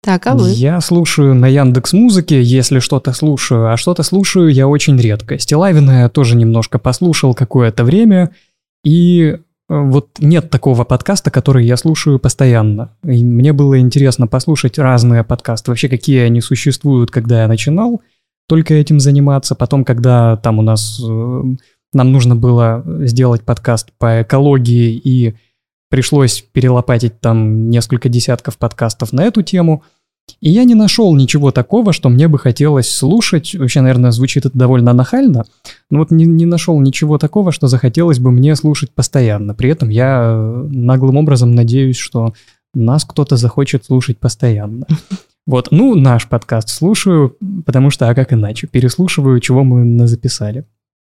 Так, а вы? Я слушаю на Яндекс Музыке, если что-то слушаю, а что-то слушаю я очень редко. Стилавина я тоже немножко послушал какое-то время, и вот нет такого подкаста, который я слушаю постоянно. И мне было интересно послушать разные подкасты, вообще какие они существуют, когда я начинал только этим заниматься. Потом, когда там у нас э, нам нужно было сделать подкаст по экологии и Пришлось перелопатить там несколько десятков подкастов на эту тему. И я не нашел ничего такого, что мне бы хотелось слушать. Вообще, наверное, звучит это довольно нахально. Но вот не, не нашел ничего такого, что захотелось бы мне слушать постоянно. При этом я э, наглым образом надеюсь, что нас кто-то захочет слушать постоянно. Вот, ну, наш подкаст слушаю, потому что, а как иначе, переслушиваю, чего мы записали.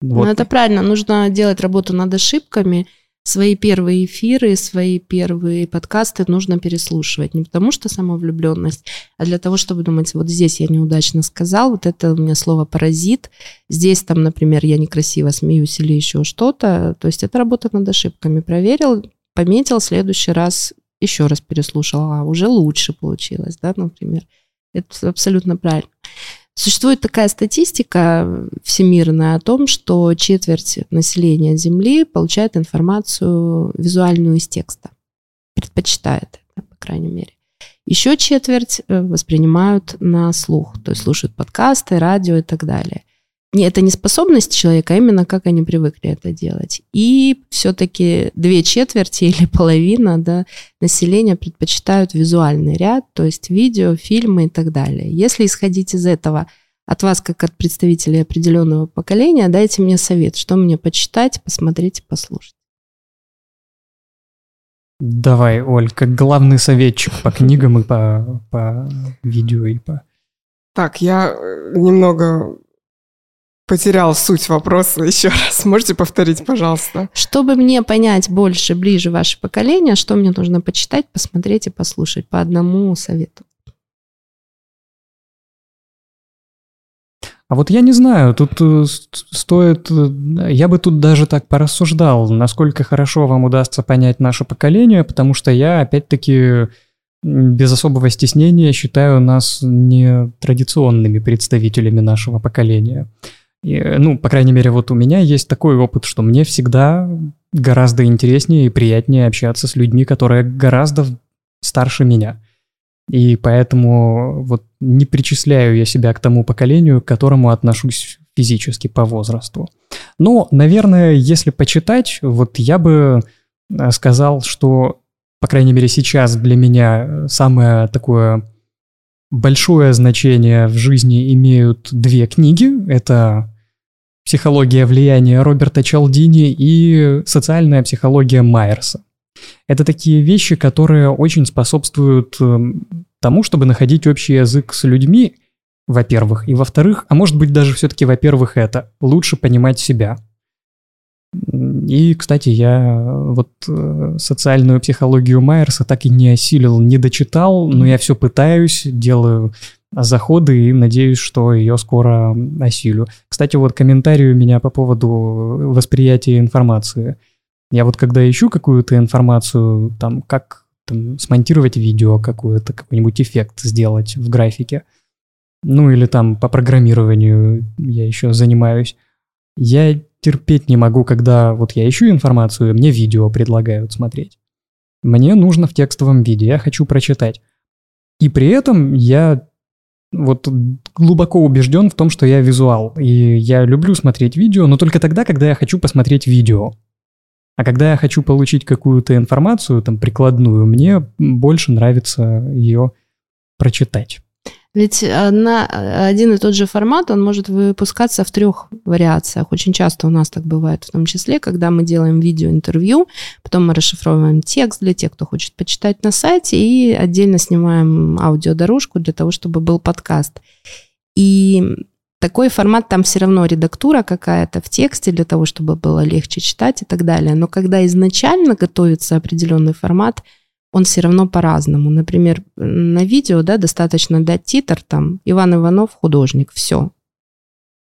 Вот. Ну, это правильно, нужно делать работу над ошибками – свои первые эфиры, свои первые подкасты нужно переслушивать. Не потому что самовлюбленность, а для того, чтобы думать, вот здесь я неудачно сказал, вот это у меня слово паразит, здесь там, например, я некрасиво смеюсь или еще что-то. То есть это работа над ошибками. Проверил, пометил, в следующий раз еще раз переслушал, а уже лучше получилось, да, например. Это абсолютно правильно. Существует такая статистика всемирная о том, что четверть населения Земли получает информацию визуальную из текста. Предпочитает по крайней мере. Еще четверть э, воспринимают на слух, то есть слушают подкасты, радио и так далее это не способность человека, а именно как они привыкли это делать. И все-таки две четверти или половина да, населения предпочитают визуальный ряд, то есть видео, фильмы и так далее. Если исходить из этого, от вас, как от представителей определенного поколения, дайте мне совет, что мне почитать, посмотреть и послушать. Давай, Оль, как главный советчик по книгам и по, по видео и по... Так, я немного потерял суть вопроса еще раз. Можете повторить, пожалуйста? Чтобы мне понять больше, ближе ваше поколение, что мне нужно почитать, посмотреть и послушать по одному совету? А вот я не знаю, тут э, стоит... Э, я бы тут даже так порассуждал, насколько хорошо вам удастся понять наше поколение, потому что я, опять-таки, без особого стеснения считаю нас не традиционными представителями нашего поколения. И, ну, по крайней мере, вот у меня есть такой опыт, что мне всегда гораздо интереснее и приятнее общаться с людьми, которые гораздо старше меня. И поэтому вот не причисляю я себя к тому поколению, к которому отношусь физически по возрасту. Но, наверное, если почитать, вот я бы э, сказал, что, по крайней мере, сейчас для меня самое такое большое значение в жизни имеют две книги. Это «Психология влияния» Роберта Чалдини и «Социальная психология» Майерса. Это такие вещи, которые очень способствуют эм, тому, чтобы находить общий язык с людьми, во-первых, и во-вторых, а может быть даже все-таки, во-первых, это лучше понимать себя. И, кстати, я вот э, социальную психологию Майерса так и не осилил, не дочитал, но я все пытаюсь, делаю заходы и надеюсь, что ее скоро осилю. Кстати, вот комментарий у меня по поводу восприятия информации. Я вот когда ищу какую-то информацию, там, как там, смонтировать видео какое-то, какой-нибудь эффект сделать в графике, ну или там по программированию я еще занимаюсь, я терпеть не могу, когда вот я ищу информацию, мне видео предлагают смотреть. Мне нужно в текстовом виде, я хочу прочитать. И при этом я вот глубоко убежден в том, что я визуал. И я люблю смотреть видео, но только тогда, когда я хочу посмотреть видео. А когда я хочу получить какую-то информацию, там, прикладную, мне больше нравится ее прочитать. Ведь на один и тот же формат, он может выпускаться в трех вариациях. Очень часто у нас так бывает, в том числе, когда мы делаем видеоинтервью, потом мы расшифровываем текст для тех, кто хочет почитать на сайте, и отдельно снимаем аудиодорожку для того, чтобы был подкаст. И такой формат, там все равно редактура какая-то в тексте для того, чтобы было легче читать и так далее. Но когда изначально готовится определенный формат, он все равно по-разному. Например, на видео да, достаточно дать титр, там, Иван Иванов, художник, все.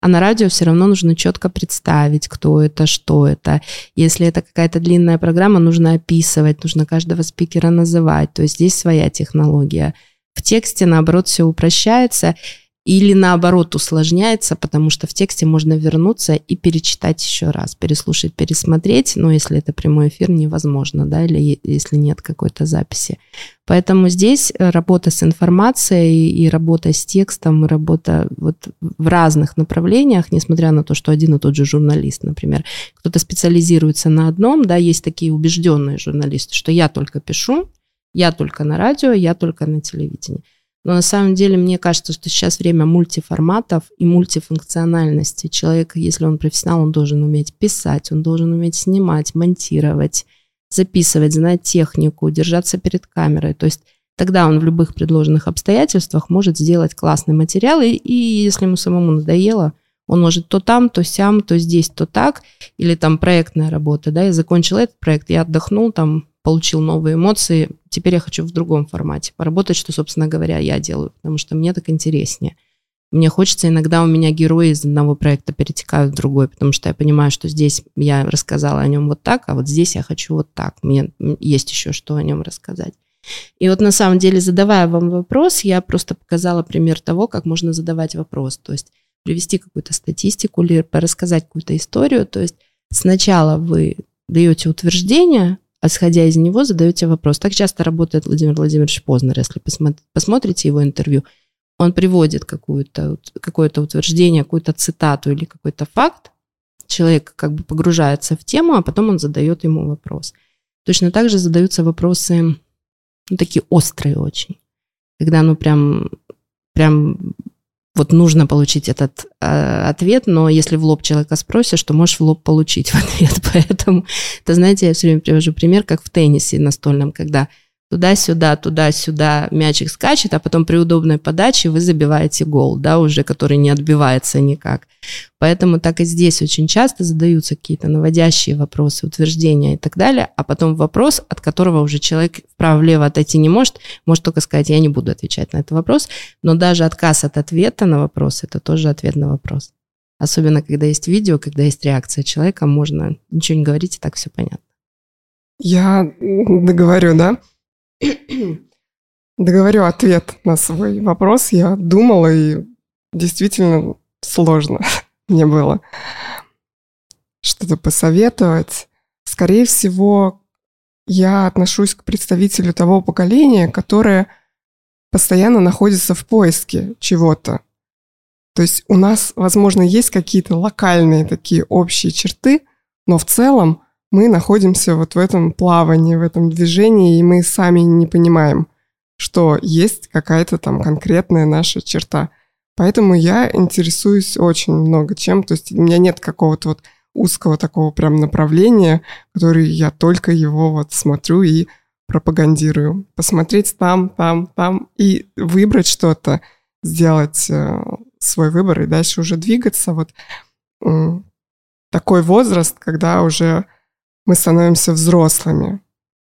А на радио все равно нужно четко представить, кто это, что это. Если это какая-то длинная программа, нужно описывать, нужно каждого спикера называть. То есть здесь своя технология. В тексте, наоборот, все упрощается или наоборот усложняется, потому что в тексте можно вернуться и перечитать еще раз, переслушать, пересмотреть, но если это прямой эфир, невозможно, да, или если нет какой-то записи. Поэтому здесь работа с информацией и работа с текстом, и работа вот в разных направлениях, несмотря на то, что один и тот же журналист, например, кто-то специализируется на одном, да, есть такие убежденные журналисты, что я только пишу, я только на радио, я только на телевидении. Но на самом деле мне кажется, что сейчас время мультиформатов и мультифункциональности. Человек, если он профессионал, он должен уметь писать, он должен уметь снимать, монтировать, записывать, знать технику, держаться перед камерой. То есть тогда он в любых предложенных обстоятельствах может сделать классный материал, и, и если ему самому надоело, он может то там, то сям, то здесь, то так, или там проектная работа, да, я закончил этот проект, я отдохнул, там получил новые эмоции, теперь я хочу в другом формате поработать, что, собственно говоря, я делаю, потому что мне так интереснее. Мне хочется, иногда у меня герои из одного проекта перетекают в другой, потому что я понимаю, что здесь я рассказала о нем вот так, а вот здесь я хочу вот так. Мне есть еще что о нем рассказать. И вот на самом деле, задавая вам вопрос, я просто показала пример того, как можно задавать вопрос. То есть привести какую-то статистику рассказать какую-то историю. То есть сначала вы даете утверждение, исходя из него задаете вопрос. Так часто работает Владимир Владимирович Познер, если посмотрите его интервью. Он приводит какое-то какое утверждение, какую-то цитату или какой-то факт, человек как бы погружается в тему, а потом он задает ему вопрос. Точно так же задаются вопросы, ну, такие острые очень, когда ну прям, прям вот нужно получить этот э, ответ, но если в лоб человека спросишь, то можешь в лоб получить в ответ. Поэтому, это, знаете, я все время привожу пример, как в теннисе настольном, когда туда-сюда, туда-сюда мячик скачет, а потом при удобной подаче вы забиваете гол, да, уже который не отбивается никак. Поэтому так и здесь очень часто задаются какие-то наводящие вопросы, утверждения и так далее, а потом вопрос, от которого уже человек вправо-влево отойти не может, может только сказать, я не буду отвечать на этот вопрос, но даже отказ от ответа на вопрос – это тоже ответ на вопрос. Особенно, когда есть видео, когда есть реакция человека, можно ничего не говорить, и так все понятно. Я договорю, да? Договорю ответ на свой вопрос. Я думала, и действительно сложно. мне было что-то посоветовать. Скорее всего, я отношусь к представителю того поколения, которое постоянно находится в поиске чего-то. То есть у нас, возможно, есть какие-то локальные такие общие черты, но в целом мы находимся вот в этом плавании, в этом движении, и мы сами не понимаем, что есть какая-то там конкретная наша черта. Поэтому я интересуюсь очень много чем. То есть у меня нет какого-то вот узкого такого прям направления, который я только его вот смотрю и пропагандирую. Посмотреть там, там, там и выбрать что-то, сделать э, свой выбор и дальше уже двигаться. Вот такой возраст, когда уже мы становимся взрослыми,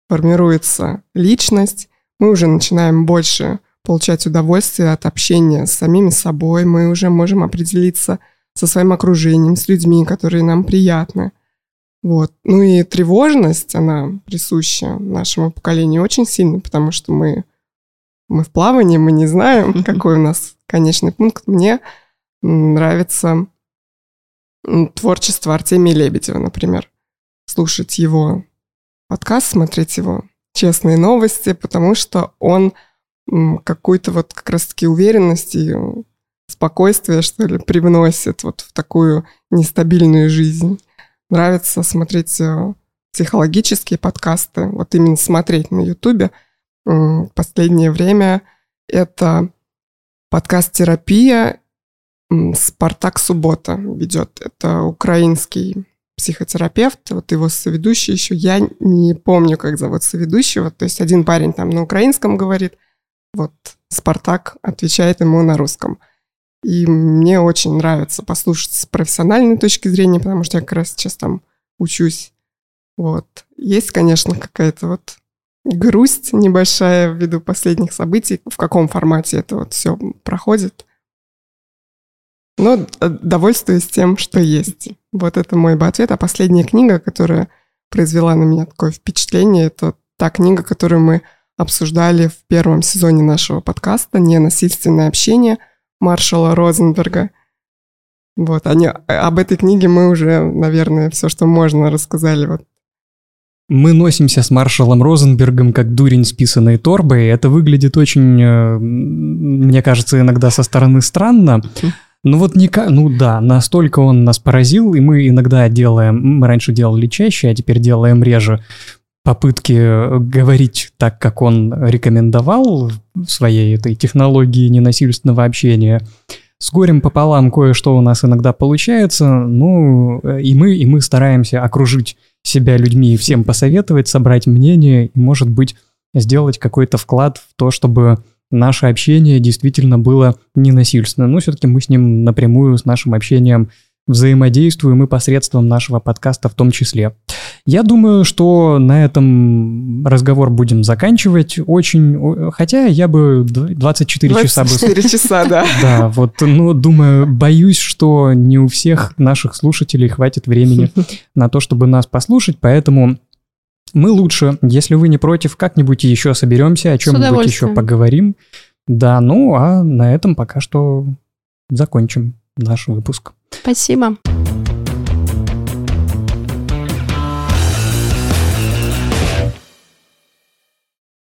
формируется личность, мы уже начинаем больше получать удовольствие от общения с самими собой, мы уже можем определиться со своим окружением, с людьми, которые нам приятны. Вот. Ну и тревожность, она присуща нашему поколению очень сильно, потому что мы, мы в плавании, мы не знаем, какой у нас конечный пункт. Мне нравится творчество Артемия Лебедева, например. Слушать его подкаст, смотреть его честные новости, потому что он какую-то вот как раз-таки уверенность и спокойствие, что ли, привносит вот в такую нестабильную жизнь. Нравится смотреть э, психологические подкасты, вот именно смотреть на Ютубе. Последнее время это подкаст «Терапия» Спартак Суббота ведет. Это украинский психотерапевт, вот его соведущий еще, я не помню, как зовут соведущего, то есть один парень там на украинском говорит, вот Спартак отвечает ему на русском. И мне очень нравится послушать с профессиональной точки зрения, потому что я как раз сейчас там учусь. Вот. Есть, конечно, какая-то вот грусть небольшая ввиду последних событий, в каком формате это вот все проходит. Но довольствуюсь тем, что есть. Вот это мой бы ответ. А последняя книга, которая произвела на меня такое впечатление, это та книга, которую мы обсуждали в первом сезоне нашего подкаста «Ненасильственное общение» Маршала Розенберга. Вот, они, об этой книге мы уже, наверное, все, что можно, рассказали. Вот. Мы носимся с Маршалом Розенбергом как дурень с писаной торбой. Это выглядит очень, э, мне кажется, иногда со стороны странно. Ну вот не ну да, настолько он нас поразил, и мы иногда делаем, мы раньше делали чаще, а теперь делаем реже попытки э, говорить так, как он рекомендовал в своей этой технологии ненасильственного общения. С горем пополам кое-что у нас иногда получается, ну э, и мы, и мы стараемся окружить себя людьми, всем посоветовать, собрать мнение и, может быть, сделать какой-то вклад в то, чтобы наше общение действительно было ненасильственно. Но все-таки мы с ним напрямую, с нашим общением взаимодействуем и посредством нашего подкаста в том числе. Я думаю, что на этом разговор будем заканчивать. Очень, хотя я бы 24, 24 часа бы... 24 часа, да. Да, вот, ну, думаю, боюсь, что не у всех наших слушателей хватит времени на то, чтобы нас послушать, поэтому мы лучше, если вы не против, как-нибудь еще соберемся, о чем-нибудь еще поговорим. Да, ну а на этом пока что закончим наш выпуск. Спасибо.